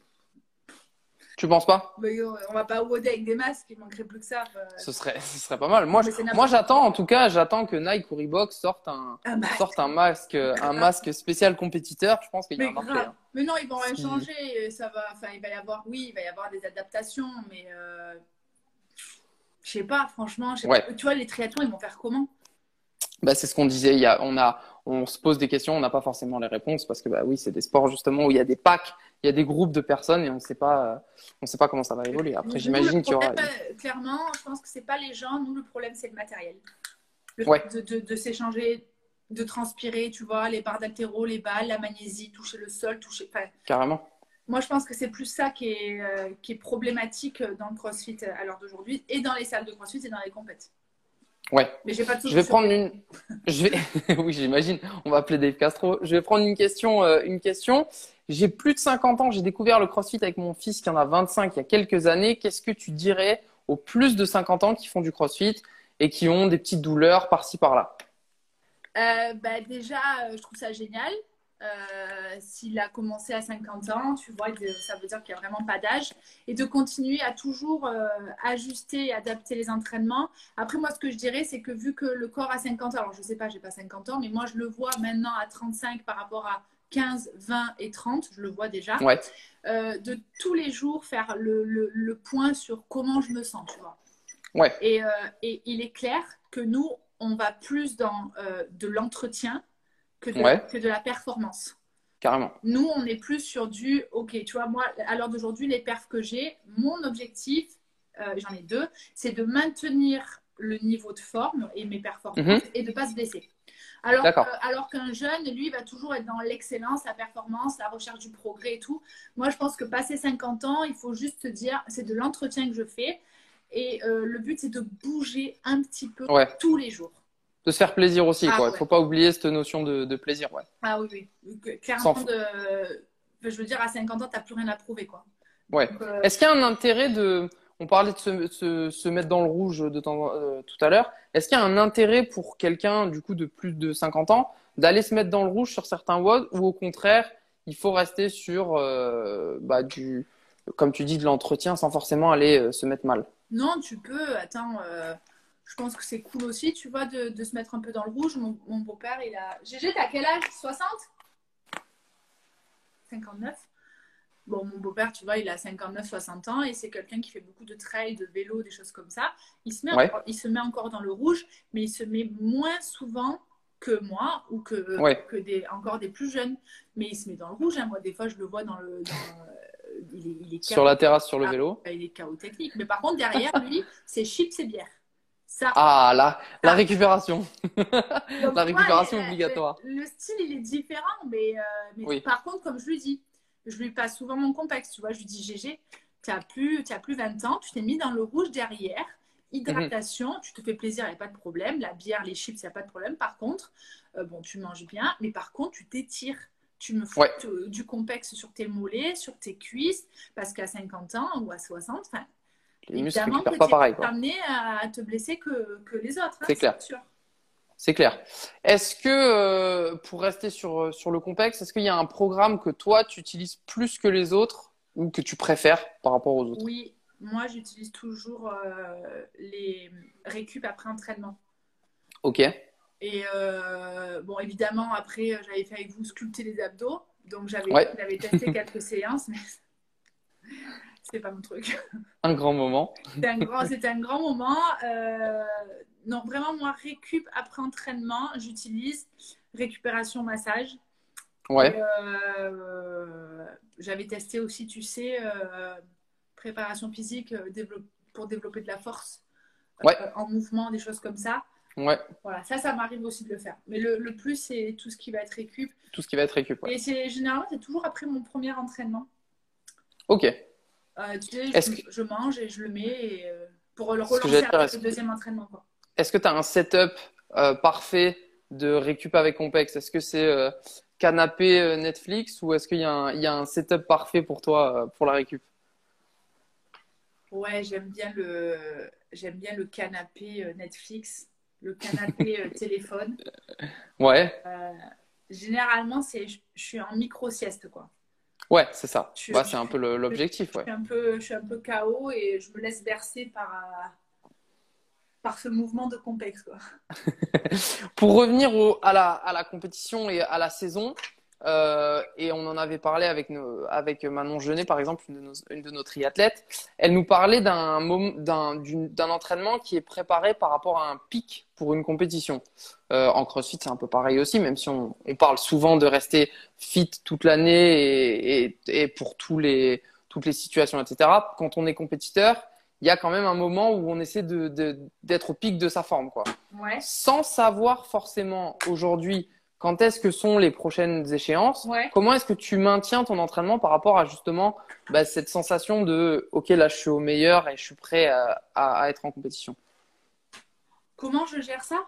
Tu penses pas? Mais, euh, on va pas woder avec des masques, il manquerait plus que ça. euh, ce serait, ce serait pas mal. Moi, je- moi, j'attends, en tout cas, j'attends que Nike ou Reebok sortent un, un masque. sortent un masque, un masque spécial compétiteur. Je pense qu'il y a Mais un marché. hein. Mais non, ils vont rien changer. Ça va. Enfin, il va y avoir. Oui, il va y avoir des adaptations, mais euh, je sais pas. Franchement, je sais Ouais. pas. Tu vois, les triathlons, ils vont faire comment? Bah, c'est ce qu'on disait. Il y a, on a, on se pose des questions, on n'a pas forcément les réponses parce que bah oui, c'est des sports justement où il y a des packs, il y a des groupes de personnes et on ne sait pas, euh, on sait pas comment ça va évoluer. Après, j'imagine qu'il y aura. euh, Clairement, je pense que c'est pas les gens. Nous, le problème, c'est le matériel. Le Ouais. fait de, de, de s'échanger, de transpirer, tu vois, les barres d'haltéro, les balles, la magnésie, toucher le sol, toucher. Enfin, Carrément. moi, je pense que c'est plus ça qui est, euh, qui est problématique dans le CrossFit à l'heure d'aujourd'hui et dans les salles de CrossFit et dans les compètes. Ouais. Mais j'ai pas de Je vais prendre une. Je vais. oui, j'imagine. On va appeler Dave Castro. Je vais prendre une question. euh, une question. J'ai plus de 50 ans. J'ai découvert le CrossFit avec mon fils qui en a 25 il y a quelques années. Qu'est-ce que tu dirais aux plus de 50 ans qui font du CrossFit et qui ont des petites douleurs par-ci par-là? Euh, bah, déjà, euh, je trouve ça génial. Euh, S'il a commencé à 50 ans, tu vois, de- ça veut dire qu'il n'y a vraiment pas d'âge. Et de continuer à toujours euh, ajuster et adapter les entraînements. Après, moi, ce que je dirais, c'est que vu que le corps a 50 ans, alors je ne sais pas, j'ai pas 50 ans, mais moi, je le vois maintenant à 35 par rapport à 15, 20 et 30, je le vois déjà. Ouais. Euh, de tous les jours faire le, le- le point sur comment je me sens, tu vois. Ouais. Et, et il est clair que nous, on va plus dans de l'entretien que, de- Ouais. que de la performance. Carrément. Nous, on est plus sur du, ok, tu vois, moi, à l'heure d'aujourd'hui, les perfs que j'ai, mon objectif, euh, j'en ai deux, c'est de maintenir le niveau de forme et mes performances Mhm. et de ne pas se blesser. Alors, alors qu'un jeune, lui, va toujours être dans l'excellence, la performance, la recherche du progrès et tout. Moi, je pense que passer 50 ans, il faut juste se dire, c'est de l'entretien que je fais. Et le but, c'est de bouger un petit peu tous les jours de se faire plaisir aussi. Ah, Il ne faut pas oublier cette notion de, plaisir. Ouais. Ah oui, oui. Clairement, de... je veux dire, à 50 ans, tu n'as plus rien à prouver. Quoi. Ouais. Euh, Est-ce qu'il y a un intérêt de. On parlait de se, se, mettre dans le rouge de temps, euh, tout à l'heure. Est-ce qu'il y a un intérêt pour quelqu'un du coup de plus de 50 ans d'aller se mettre dans le rouge sur certains WOD ou au contraire, il faut rester sur euh, bah, du, comme tu dis, de l'entretien sans forcément aller se mettre mal? Non, tu peux. Attends, je pense que c'est cool aussi, tu vois, de, de, se mettre un peu dans le rouge. Mon, mon beau-père, il a. Gégé, t'as quel âge? 60 59 Bon, mon beau-père, tu vois, il a 59-60 ans et c'est quelqu'un qui fait beaucoup de trail, de vélo, des choses comme ça. Il se, met encore, il se met encore dans le rouge, mais il se met moins souvent que moi ou que, que des, encore des plus jeunes. Mais il se met dans le rouge. Hein. Moi, des fois, je le vois dans le. Il est, sur la terrasse, sur le vélo. Il est chaos technique. Mais par contre, derrière lui, c'est chips et bière. Ça, ah, là, la récupération. la récupération obligatoire. Le, style, il est différent, mais, euh, par contre, comme je lui dis, je lui passe souvent mon complexe. Tu vois, je lui dis GG, tu n'as plus, as plus 20 ans, tu t'es mis dans le rouge derrière. Hydratation, tu te fais plaisir, il n'y a pas de problème. La bière, les chips, il n'y a pas de problème. Par contre, euh, bon, tu manges bien, mais par contre, tu t'étires. Tu me fous du complexe sur tes mollets, sur tes cuisses, parce qu'à 50 ans ou à 60, les muscles récupèrent pas pareil. amené à te blesser que, que les autres. Hein, c'est clair. C'est clair. Est-ce que, euh, pour rester sur, euh, sur le complexe, est-ce qu'il y a un programme que toi, tu utilises plus que les autres ou que tu préfères par rapport aux autres? Oui, moi, j'utilise toujours euh, les récup après entraînement. Ok. Et bon, évidemment, après, j'avais fait avec vous sculpter les abdos. Donc, j'avais testé quelques séances, mais c'est pas mon truc. Un grand moment. C'était un grand, un grand moment. Euh, non, vraiment, moi, récup après entraînement, j'utilise récupération massage. Ouais. Euh, j'avais testé aussi, tu sais, euh, préparation physique pour développer de la force ouais. en mouvement, des choses comme ça. Ouais. Voilà, ça, ça m'arrive aussi de le faire. Mais le, le plus, c'est tout ce qui va être récup. Tout ce qui va être récup. Ouais. Et c'est généralement, c'est toujours après mon premier entraînement. Ok. Euh, tu sais, je, mange et je le mets euh, pour le relancer après le deuxième entraînement. Est-ce que tu as un setup euh, parfait de récup avec Compex Est-ce que c'est canapé Netflix ou est-ce qu'il y, a un setup parfait pour toi pour la récup? Ouais, j'aime bien le j'aime bien le canapé Netflix, le canapé téléphone. Ouais. généralement, c'est je suis en micro sieste quoi. Ouais, c'est ça. C'est un peu l'objectif. Ouais. Je, suis un peu, je suis un peu KO et je me laisse bercer par, euh, par ce mouvement de complexe. Quoi. Pour revenir au, à, la, à la compétition et à la saison, euh, et on en avait parlé avec, nos, avec Manon Genet, par exemple, une de nos, une de nos triathlètes. Elle nous parlait d'un, d'un, entraînement qui est préparé par rapport à un pic pour une compétition. Euh, en CrossFit, c'est un peu pareil aussi, même si on, on parle souvent de rester fit toute l'année et, et, et, pour tous les, toutes les situations, etc. Quand on est compétiteur, il y a quand même un moment où on essaie de, de, d'être au pic de sa forme, quoi. Ouais. Sans savoir forcément aujourd'hui quand est-ce que sont les prochaines échéances? Comment est-ce que tu maintiens ton entraînement par rapport à justement bah, cette sensation de OK, là je suis au meilleur et je suis prêt à, être en compétition? Comment je gère ça?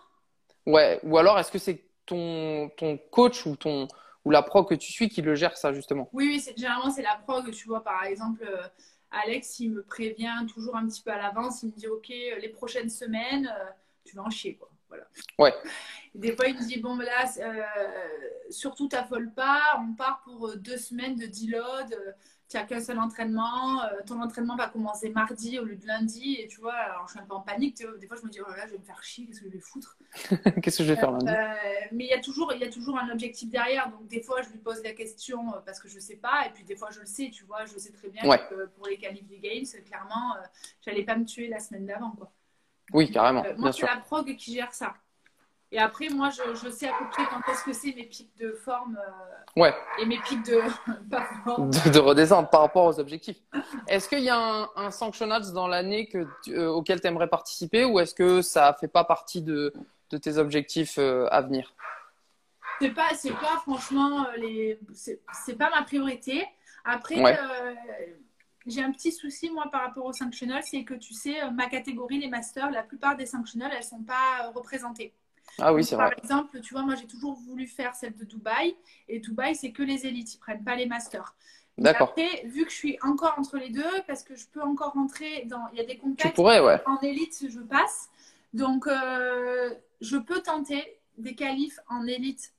Ouais, ou alors est-ce que c'est ton, ton coach ou ton ou la pro que tu suis qui le gère ça justement? Oui, oui, généralement c'est la pro que tu vois par exemple. Euh, Alex, il me prévient toujours un petit peu à l'avance. Il me dit OK, euh, les prochaines semaines, euh, tu vas en chier quoi. Voilà. Ouais. Des fois, il me dit Bon, ben là, euh, surtout, t'affole pas. On part pour euh, deux semaines de deload. Euh, tu n'as qu'un seul entraînement. ton entraînement va commencer mardi au lieu de lundi. Et tu vois, alors je suis un peu en panique. Des fois, je me dis Oh là là, je vais me faire chier. Qu'est-ce que je vais foutre? Qu'est-ce que je vais faire lundi? Mais il y, a toujours, il y a toujours un objectif derrière. Donc, des fois, je lui pose la question parce que je ne sais pas. Et puis, des fois, je le sais. Tu vois, je sais très bien que pour les qualifs des Games, clairement, j'allais pas me tuer la semaine d'avant. quoi. Oui, carrément. moi, c'est la prog qui gère ça. Et après, moi, je, je, sais à peu près quand est-ce que c'est mes pics de forme euh, ouais. et mes pics de, de, de redescendre par rapport aux objectifs. Est-ce qu'il y a un, un sanctionnage dans l'année que euh, auquel tu aimerais participer ou est-ce que ça ne fait pas partie de, de tes objectifs euh, à venir? C'est pas, c'est pas franchement euh, les, c'est c'est pas ma priorité. Après, Ouais. J'ai un petit souci moi par rapport aux sanctionnels, c'est que tu sais, ma catégorie, les masters, la plupart des sanctionnels, elles sont pas euh, représentées. Ah oui, c'est par vrai. exemple, tu vois, moi j'ai toujours voulu faire celle de Dubaï et Dubaï, c'est que les élites, ils prennent pas les masters. D'accord. Après, vu que je suis encore entre les deux, parce que je peux encore rentrer dans, il y a des Tu pourrais, ouais. en élite, je passe. Donc, euh, je peux tenter des qualifs en élite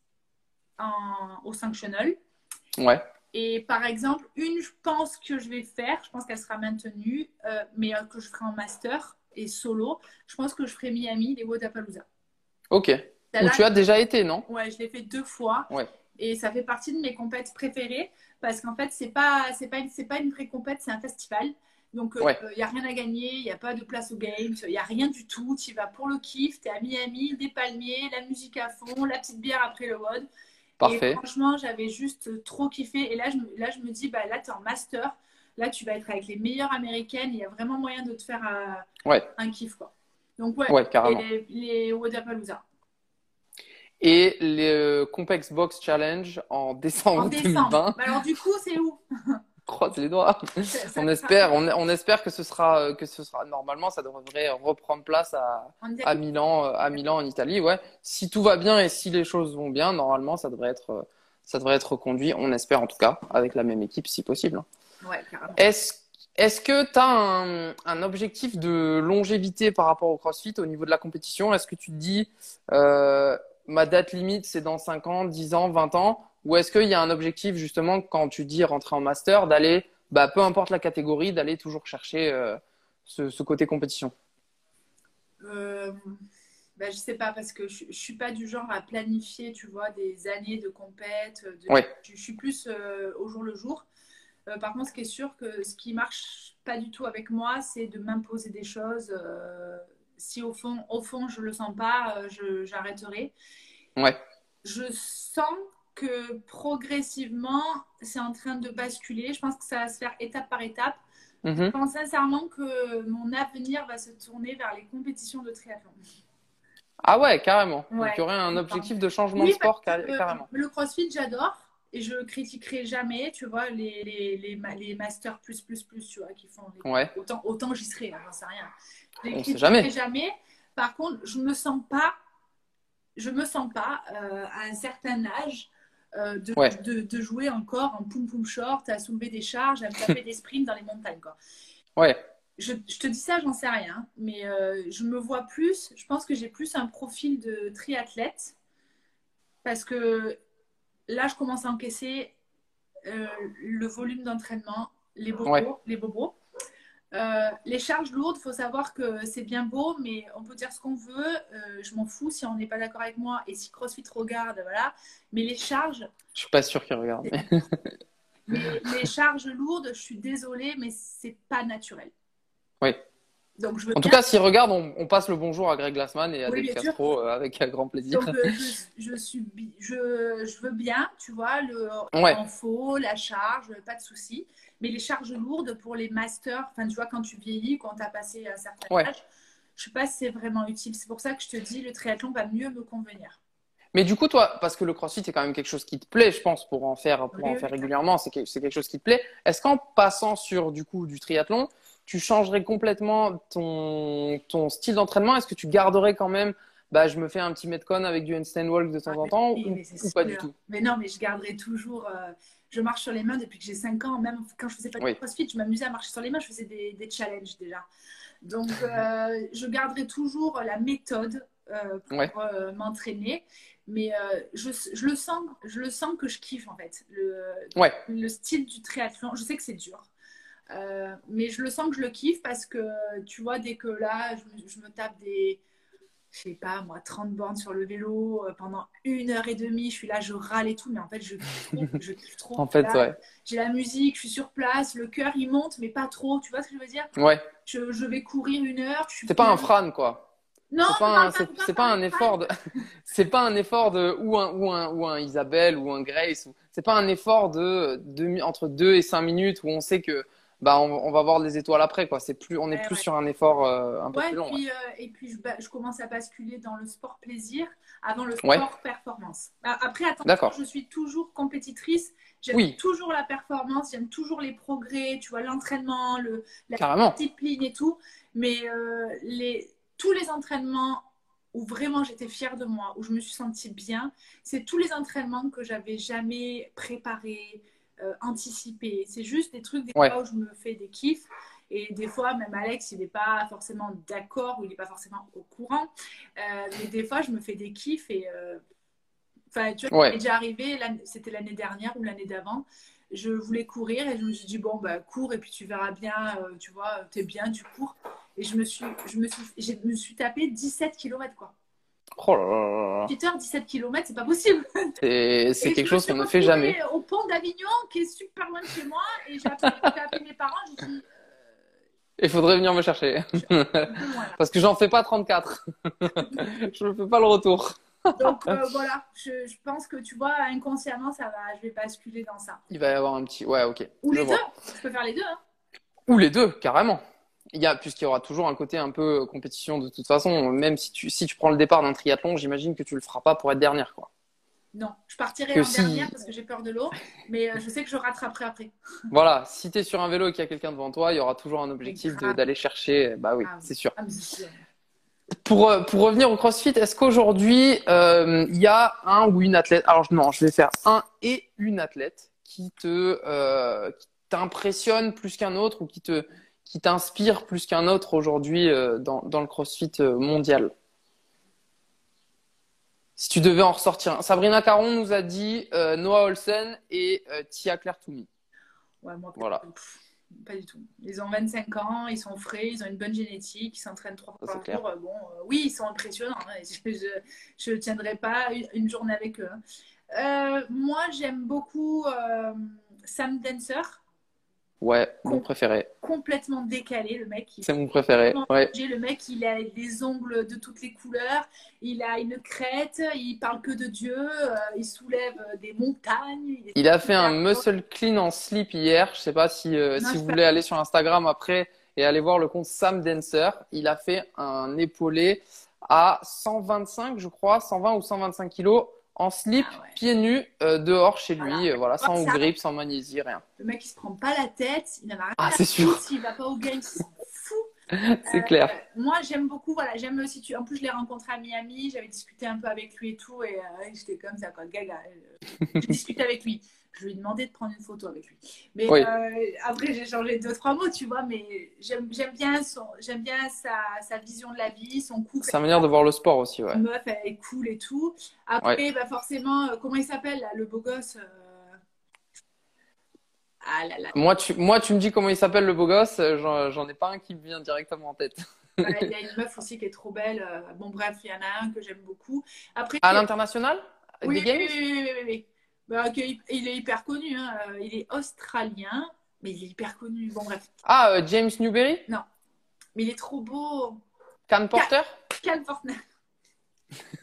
en, au sanctionnel. Ouais. Et par exemple, une, je pense que je vais faire, je pense qu'elle sera maintenue, euh, mais euh, que je ferai en master et solo. Je pense que je ferai Miami, les Wodapalooza. Ok. Où tu as déjà été, non? Ouais, je l'ai fait deux fois. Ouais. Et ça fait partie de mes compètes préférées parce qu'en fait, c'est pas, c'est pas, c'est pas une pré-compète, c'est un festival. Donc, il Ouais. n'y a rien à gagner, il n'y a pas de place aux games, il n'y a rien du tout. Tu vas pour le kiff, tu es à Miami, des palmiers, la musique à fond, la petite bière après le WOD. Parfait. Et franchement, j'avais juste trop kiffé. Et là, je me, là, je me dis, bah, là, tu es en master. Là, tu vas être avec les meilleures américaines. Il y a vraiment moyen de te faire euh, Ouais. un kiff. Quoi. Donc, ouais, Ouais, carrément. et les, les Wodapalooza. Et le Compex Box Challenge en En décembre décembre. 2020. Bah, alors, du coup, c'est où? Croise les doigts. On espère, on, on espère que ce sera, que ce sera normalement, ça devrait reprendre place à, à Milan, euh, à Milan en Italie. Ouais. Si tout va bien et si les choses vont bien, normalement, ça devrait être, euh, ça devrait être reconduit. On espère en tout cas avec la même équipe si possible. Ouais. Est-ce, est-ce que tu as un, un objectif de longévité par rapport au CrossFit au niveau de la compétition? Est-ce que tu te dis, euh, ma date limite, c'est dans 5 ans, 10 ans, 20 ans? Ou est-ce qu'il y a un objectif justement quand tu dis rentrer en master, d'aller, bah, peu importe la catégorie, d'aller toujours chercher euh, ce, ce côté compétition? Euh, bah, je sais pas, parce que je, je suis pas du genre à planifier, tu vois, des années de compète. De... Ouais. Je, je suis plus euh, au jour le jour. Par contre, ce qui est sûr que ce qui marche pas du tout avec moi, c'est de m'imposer des choses. si au fond, au fond, je le sens pas, j'arrêterai. Ouais. Je sens que progressivement, c'est en train de basculer. Je pense que ça va se faire étape par étape. Mhm. Je pense sincèrement que mon avenir va se tourner vers les compétitions de triathlon. Ah ouais, carrément. Donc il y aurait un objectif de changement Oui, de sport parce car- que, euh, carrément. Le crossfit, j'adore. Et je critiquerai jamais, tu vois, les, les, les, les masters plus, plus, plus, tu vois, qui font. les- Ouais. Autant, autant j'y serai, hein, j'en sais rien. Je les On sait critiquerai jamais. jamais. Par contre, je me sens pas, je me sens pas euh, à un certain âge euh, de, Ouais. de, de jouer encore en poum poum short, à soulever des charges, à me taper des sprints dans les montagnes, quoi. Ouais. Je, je te dis ça, j'en sais rien, mais euh, je me vois plus, je pense que j'ai plus un profil de triathlète parce que là, je commence à encaisser euh, le volume d'entraînement, les bobos. Ouais. Les, bobos. Euh, les charges lourdes, il faut savoir que c'est bien beau, mais on peut dire ce qu'on veut. euh, je m'en fous si on n'est pas d'accord avec moi et si CrossFit regarde, voilà. Mais les charges, Je suis pas sûr qu'il regarde. mais- mais les charges lourdes, je suis désolée, mais c'est pas naturel. Oui. Donc je veux En tout cas, s'il regarde, on, on passe le bonjour à Greg Glassman et à Oui, Dave. Castro euh, avec un grand plaisir. Donc, euh, je, je je, je veux bien, tu vois, le Ouais. info, la charge, pas de souci. Mais les charges lourdes pour les masters, enfin, tu vois, quand tu vieillis, quand tu as passé un certain Ouais. âge, je sais pas si c'est vraiment utile. C'est pour ça que je te dis, le triathlon va mieux me convenir. Mais du coup, toi, parce que le CrossFit est quand même quelque chose qui te plaît, je pense, pour en faire, pour Oui, en oui. faire régulièrement, c'est que- c'est quelque chose qui te plaît. Est-ce qu'en passant sur du coup du triathlon, tu changerais complètement ton, ton style d'entraînement? Est-ce que tu garderais quand même, bah, je me fais un petit metcon avec du handstand walk de temps Ah, en temps oui, ou, pas du tout? Mais non, mais je garderai toujours. euh, je marche sur les mains depuis que j'ai 5 ans. Même quand je faisais pas de Oui. crossfit, je m'amusais à marcher sur les mains. Je faisais des, des challenges déjà. Donc, euh, je garderai toujours la méthode euh, pour Ouais. euh, m'entraîner. Mais je, je le sens, je le sens que je kiffe en fait. Le, Ouais. le style du triathlon. Je sais que c'est dur. Mais je le sens que je le kiffe parce que tu vois, dès que là, je me tape des, je sais pas moi, 30 bornes sur le vélo euh, pendant une heure et demie, je suis là, je râle et tout, mais en fait, je kiffe trop. Je kiffe trop. En fait, Là, ouais. J'ai la musique, je suis sur place, le cœur il monte, mais pas trop, tu vois ce que je veux dire? Ouais. je, je vais courir une heure. C'est pas un frane, quoi. Non, C'est pas un, pas effort de, c'est pas un effort de, ou un, ou un, ou un Isabelle ou un Grace. ou- C'est pas un effort de, de, entre 2 et 5 minutes où on sait que, bah, on, on va voir les étoiles après, quoi. C'est plus, on est Ouais, plus ouais. sur un effort euh, un peu Ouais, plus long. puis, euh, et puis je, ba- je commence à basculer dans le sport plaisir. avant le sport performance. A- Après, attention, je suis toujours compétitrice. J'aime Oui. toujours la performance, j'aime toujours les progrès, tu vois, l'entraînement, le, la Carrément. discipline et tout. Mais euh, les, tous les entraînements où vraiment j'étais fière de moi, où je me suis sentie bien, c'est tous les entraînements que j'avais jamais préparés, euh, anticipés. C'est juste des trucs des Ouais. fois où je me fais des kiffs. Et des fois, même Alex, il n'est pas forcément d'accord ou il n'est pas forcément au courant. Euh, mais des fois, je me fais des kiffs et. euh, Enfin, tu vois, Ouais. ça m'est déjà arrivé, c'était l'année dernière ou l'année d'avant. Je voulais courir et je me suis dit, bon, bah, cours et puis tu verras bien, euh, tu vois, t'es bien, tu cours. Et je me suis, je me suis, je me suis tapé 17 km, quoi. Oh là là là là. 8 heures, 17 km, c'est pas possible. C'est quelque chose qu'on ne fait jamais. Au pont d'Avignon, qui est super loin de chez moi, et j'ai appelé, mes parents, j'ai dit, Il faudrait venir me chercher. Parce que j'en fais pas 34. je ne fais pas le retour. Donc euh, voilà, je, je pense que tu vois, inconsciemment, ça va, je vais basculer dans ça. Il va y avoir un petit. Ouais, ok. Ou je les vois. deux, je peux faire les deux. Hein. Ou les deux, carrément. Il y a, puisqu'il y aura toujours un côté un peu compétition de toute façon. Même si tu, si tu prends le départ d'un triathlon, j'imagine que tu le feras pas pour être dernière, quoi. Non, je partirai Que en si- dernière parce que j'ai peur de l'eau, mais euh, je sais que je rattraperai après. Voilà, si tu es sur un vélo et qu'il y a quelqu'un devant toi, il y aura toujours un objectif d'aller chercher. Bah oui, Grave. c'est sûr. Ah. Pour, euh, pour revenir au CrossFit, est-ce qu'aujourd'hui, euh, il y a un ou une athlète, alors non, je vais faire un et une athlète qui te, euh, qui t'impressionne plus qu'un autre ou qui te, qui t'inspire plus qu'un autre aujourd'hui euh, dans, dans le CrossFit euh, mondial Si tu devais en ressortir. Sabrina Caron nous a dit euh, Noah Olsen et euh, Tia Claire Toumi. Ouais, moi, pas, Voilà. pff, pas du tout. Ils ont 25 ans, ils sont frais, ils ont une bonne génétique, ils s'entraînent trois fois par jour. Bon, euh, oui, ils sont impressionnants. hein, Je ne tiendrai pas une, une journée avec eux. hein. Moi, j'aime beaucoup Sam Dancer, Ouais, mon préféré. complètement décalé, le mec. C'est mon préféré. Ouais. Le mec, il a des ongles de toutes les couleurs, il a une crête, il parle que de Dieu, euh, il soulève euh, des montagnes. il a fait un muscle clean en slip hier. Je sais pas si, euh, Non, si vous voulez aller sur Instagram après et aller voir le compte Sam Dancer. Il a fait un épaulé à 125, je crois, 120 ou 125 kilos en slip, Ah ouais. pieds nus, euh, dehors chez lui. Voilà. euh, Voilà, sans Ça- grip, sans magnésie, rien. Le mec, il se prend pas la tête, il n'en a rien Ah, à c'est sûr. S'il va pas au il s'en fout. C'est Euh, clair. Moi, j'aime beaucoup, voilà, j'aime aussi. Tu... En plus, je l'ai rencontré à Miami, j'avais discuté un peu avec lui et tout, et euh, j'étais comme ça, quoi, gaga. euh, J'ai discuté avec lui. Je lui ai demandé de prendre une photo avec lui. Mais Oui. euh, après, j'ai changé deux, trois mots, tu vois, mais j'aime bien, son... bien sa... sa vision de la vie, son coup. Sa manière de voir le sport aussi, ouais. La meuf, elle est cool et tout. Après, bah, forcément, euh, comment il s'appelle, le beau gosse euh, Ah là là. Moi, tu, moi, tu me dis comment il s'appelle le beau gosse, j'en ai pas un qui me vient directement en tête. Bah, Il y a une meuf aussi qui est trop belle. Bon, bref, il y en a un que j'aime beaucoup. Après, À l'international? Oui, oui, oui, oui, oui. Bah, ok, il il est hyper connu. hein, euh, Il est australien, mais il est hyper connu. Bon, bref. Ah, euh, James Newberry? Mais il est trop beau. Can Porter? Cal Fortner.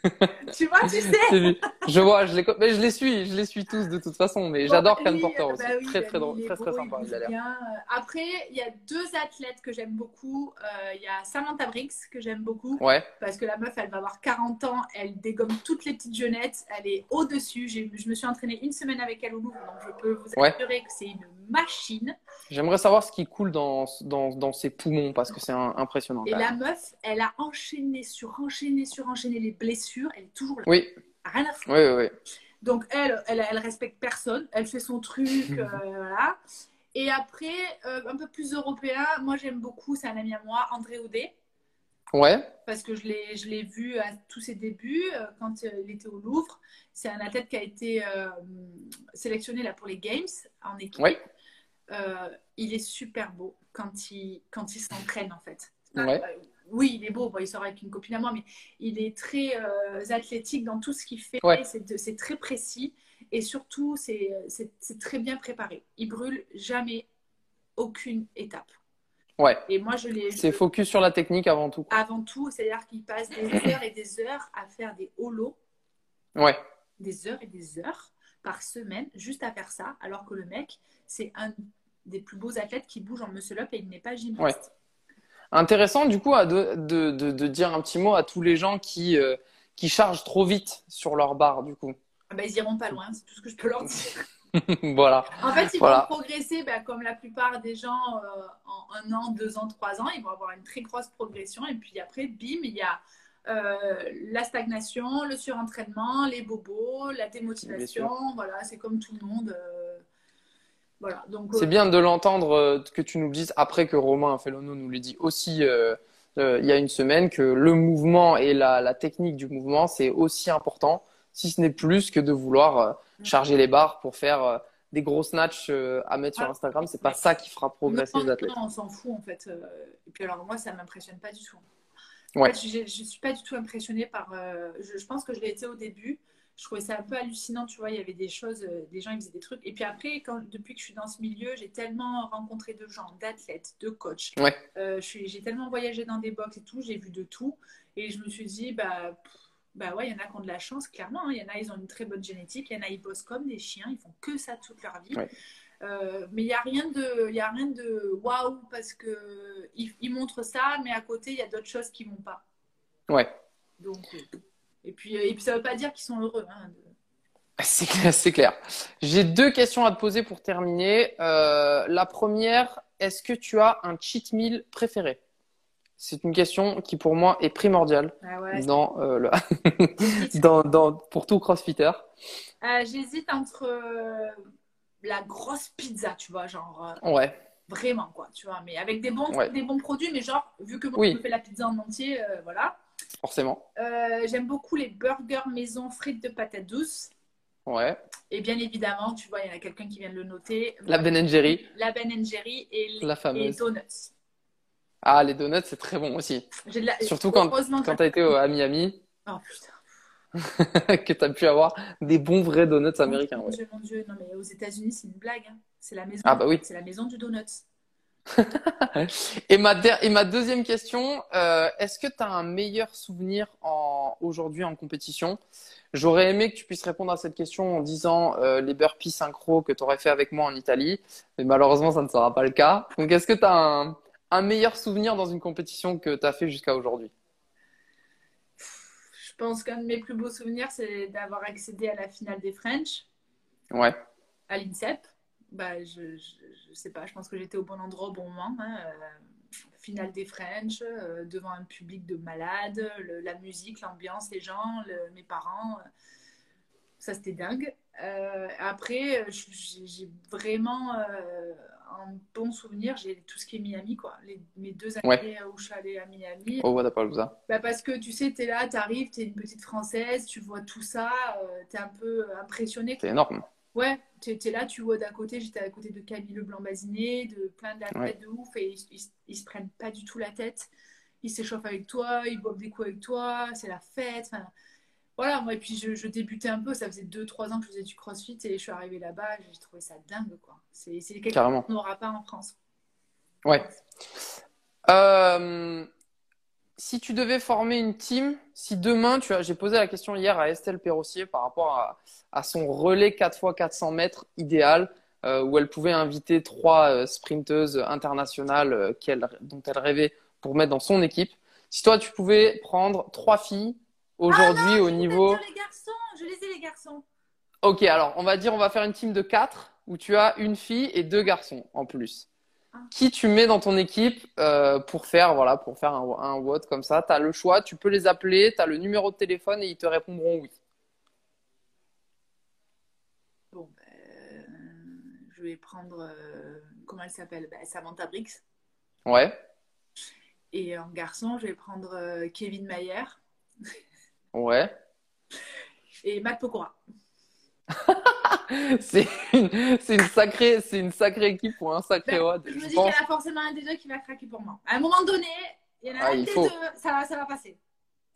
tu vois, tu sais. Je vois, je les, mais je les suis, je les suis tous de toute façon, mais Bon, j'adore lui, Porter aussi. bah oui, très, très, drôle, très, très sympa, il Après, il y a deux athlètes que j'aime beaucoup. Euh, Il y a Samantha Briggs, que j'aime beaucoup. Ouais, Parce que la meuf, elle va avoir 40 ans, elle dégomme toutes les petites jeunettes, elle est au-dessus. Je me suis entraînée une semaine avec elle au Louvre, donc je peux vous Ouais. assurer que c'est une machine. J'aimerais savoir ce qui coule dans, dans, dans ses poumons parce que c'est impressionnant. Et la meuf, elle a enchaîné sur enchaîné sur enchaîné les blessures, elle est toujours là. Oui, Rien à foutre. oui, oui, oui. Donc elle, elle, elle respecte personne, elle fait son truc, euh, voilà. Et après, euh, un peu plus européen, moi j'aime beaucoup, c'est un ami à moi, André Audet. Ouais, parce que je l'ai, je l'ai vu à tous ses débuts euh, quand euh, il était au Louvre. C'est un athlète qui a été euh, sélectionné là pour les Games en équipe. Oui. Euh, il est super beau quand il, quand il s'entraîne en fait. Ouais. Euh, oui, il est beau, bon, il sort avec une copine à moi, mais il est très euh, athlétique dans tout ce qu'il fait. Ouais. C'est, très précis et surtout, c'est, c'est, c'est très bien préparé. Il brûle jamais aucune étape. ouais. Et moi, je l'ai, C'est focus sur la technique avant tout. avant tout, c'est-à-dire qu'il passe des heures et des heures à faire des holos, Ouais, des heures et des heures par semaine, juste à faire ça, alors que le mec, c'est un des plus beaux athlètes qui bouge en muscle-up et il n'est pas gymnaste. Intéressant du coup à de, de, de, de dire un petit mot à tous les gens qui, euh, qui chargent trop vite sur leur barre, du coup ah bah, Ils iront pas loin, c'est tout ce que je peux leur dire. voilà. En fait, ils Voilà. vont progresser bah, comme la plupart des gens euh, en un an, deux ans, trois ans. Ils vont avoir une très grosse progression. Et puis après, bim, il y a euh, la stagnation, le surentraînement, les bobos, la démotivation. Voilà, c'est comme tout le monde. euh, Voilà. Donc, C'est euh, bien de l'entendre euh, que tu nous le dises après que Romain Fellono nous l'ait dit aussi euh, il y a une semaine que le mouvement et la, la technique du mouvement c'est aussi important, si ce n'est plus que de vouloir charger les barres pour faire des gros snatchs à mettre sur Ah. Instagram. C'est pas ça qui fera progresser non, les athlètes. non, on s'en fout en fait. Et puis alors moi, ça m'impressionne pas du tout. Ouais. En fait, je, je suis pas du tout impressionnée par. euh, je, je pense que je l'ai été au début. Je trouvais ça un peu hallucinant, tu vois. Il y avait des choses, euh, des gens ils faisaient des trucs. Et puis après, quand, depuis que je suis dans ce milieu, j'ai tellement rencontré de gens, d'athlètes, de coachs. Ouais. Euh, j'ai tellement voyagé dans des box et tout, j'ai vu de tout. Et je me suis dit, bah, pff, bah ouais, il y en a qui ont de la chance, clairement. hein. Il y en a, ils ont une très bonne génétique. Il y en a, ils bossent comme des chiens. Ils font que ça toute leur vie. Ouais. Euh, mais il n'y a rien de, y a rien de waouh parce que ils, ils montrent ça, mais à côté il y a d'autres choses qui vont pas. Ouais. Donc euh, et puis et puis ça veut pas dire qu'ils sont heureux. hein, de- C'est clair, c'est clair. J'ai deux questions à te poser pour terminer. Euh, la première, est-ce que tu as un cheat meal préféré? C'est une question qui pour moi est primordiale Ah ouais. dans, euh, le- dans, dans, pour tout crossfitter. Euh, J'hésite entre euh, la grosse pizza, tu vois, genre euh, Ouais, vraiment quoi, tu vois, mais avec des bons Ouais. des bons produits, mais genre vu que moi Oui. je me fais la pizza en entier, euh, voilà. Forcément. Euh, J'aime beaucoup les burgers maison frites de patates douces. Ouais. Et bien évidemment, tu vois, il y en a quelqu'un qui vient de le noter. La Ben Jerry, La Ben Jerry et les, la fameuse. donuts. Ah, les donuts, c'est très bon aussi. La- Surtout quand, quand tu as été au- à Miami, Oh putain. que tu as pu avoir des bons vrais donuts américains. Mon Ouais. Dieu, mon Dieu. Non, mais aux États-Unis, c'est une blague. hein. C'est la maison. Ah bah oui. C'est la maison du donut. Et ma, der- et ma deuxième question, euh, est-ce que tu as un meilleur souvenir en, aujourd'hui en compétition? J'aurais aimé que tu puisses répondre à cette question en disant euh, les burpees synchro que tu aurais fait avec moi en Italie, mais malheureusement, ça ne sera pas le cas. Donc, est-ce que tu as un, un meilleur souvenir dans une compétition que tu as fait jusqu'à aujourd'hui? Je pense qu'un de mes plus beaux souvenirs, c'est d'avoir accédé à la finale des French Ouais, à l'INSEP. Bah, je, je, je sais pas, je pense que j'étais au bon endroit au bon moment. hein. Euh, finale des French, euh, devant un public de malades, le- la musique, l'ambiance, les gens, le- mes parents. euh, ça, c'était dingue. Euh, après, j'ai vraiment un bon souvenir. J'ai tout ce qui est Miami, quoi. Les, mes deux années Ouais. où je suis allée à Miami. au Wadapalooza. Bah parce que tu sais, tu es là, tu arrives, tu es une petite française, tu vois tout ça, tu es un peu impressionné. C'est énorme. Ouais, tu es, là, tu vois d'à côté, j'étais à côté de Camille Leblanc-Bazinet, de plein d'athlètes de ouf, et ils, ils, ils se prennent pas du tout la tête. Ils s'échauffent avec toi, ils boivent des coups avec toi, c'est la fête. Enfin, voilà, moi, et puis je, je débutais un peu, ça faisait 2-3 ans que je faisais du crossfit, et je suis arrivée là-bas, j'ai trouvé ça dingue, quoi. C'est quelque chose qu'on n'aura pas en France. Ouais. Euh, si tu devais former une team, si demain, tu as, j'ai posé la question hier à Estelle Perrossier par rapport à, à son relais 4x400 mètres idéal, euh, où elle pouvait inviter trois euh, sprinteuses internationales euh, dont elle rêvait pour mettre dans son équipe. Si toi, tu pouvais prendre trois filles aujourd'hui au niveau. les garçons, je les ai les garçons. Ok, alors on va dire, on va faire une team de quatre où tu as une fille et deux garçons en plus. Qui tu mets dans ton équipe euh, pour faire voilà pour faire un, un comme ça Tu as le choix, tu peux les appeler, tu as le numéro de téléphone et ils te répondront oui. Bon, ben, je vais prendre. euh, comment elle s'appelle? Ben, Samantha Brix. Ouais, Et en garçon, je vais prendre euh, Kevin Mayer ouais. et Matt Pokora. c'est une, c'est une sacrée c'est une sacrée équipe pour un sacré Ben, je me dis qu'il y en a forcément un des deux qui va craquer pour moi. À un moment donné, il y en a Ah, un des faut. deux, ça, va- ça va passer.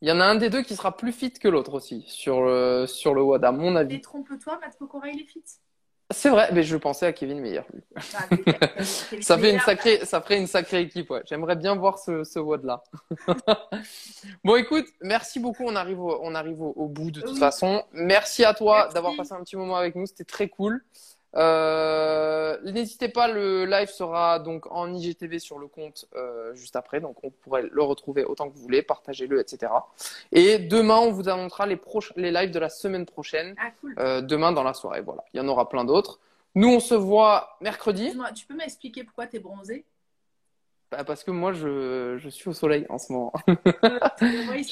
Il y en a un des deux qui sera plus fit que l'autre aussi sur le sur le WOD à mon avis. Et trompe-toi, Matt Pokora, il est fit. C'est vrai, mais je pensais à Kevin Meyer. Ah, Ça fait une sacrée, ça ferait une sacrée équipe, ouais. J'aimerais bien voir ce, ce WOD là. bon, écoute, merci beaucoup. On arrive au, on arrive au, au bout de toute Oui. façon. Merci à toi d'avoir passé un petit moment avec nous. C'était très cool. Euh, N'hésitez pas, le live sera donc en IGTV sur le compte euh, juste après, donc on pourrait le retrouver autant que vous voulez, partagez-le, etc. Et demain, on vous annoncera les, les lives de la semaine prochaine, Ah, cool. euh, demain dans la soirée. Voilà, il y en aura plein d'autres. Nous, on se voit mercredi, tu peux m'expliquer pourquoi t'es bronzé? Bah, parce que moi, je, je suis au soleil en ce moment.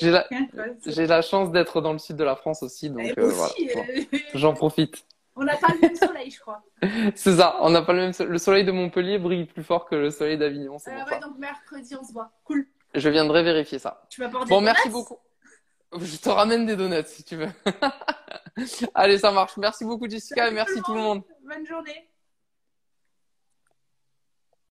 J'ai la- chance d'être dans le sud de la France aussi, donc voilà. euh, J'en profite. On n'a pas le même soleil, je crois. C'est ça, on n'a pas le même. so- Le soleil de Montpellier brille plus fort que le soleil d'Avignon, c'est Euh, ouais, donc mercredi, on se voit. Cool. Je viendrai vérifier ça. Tu vas porter Bon, des merci beaucoup. Je te ramène des donuts si tu veux. Allez, ça marche. Merci beaucoup Jessica et merci tout le monde. Bonne journée.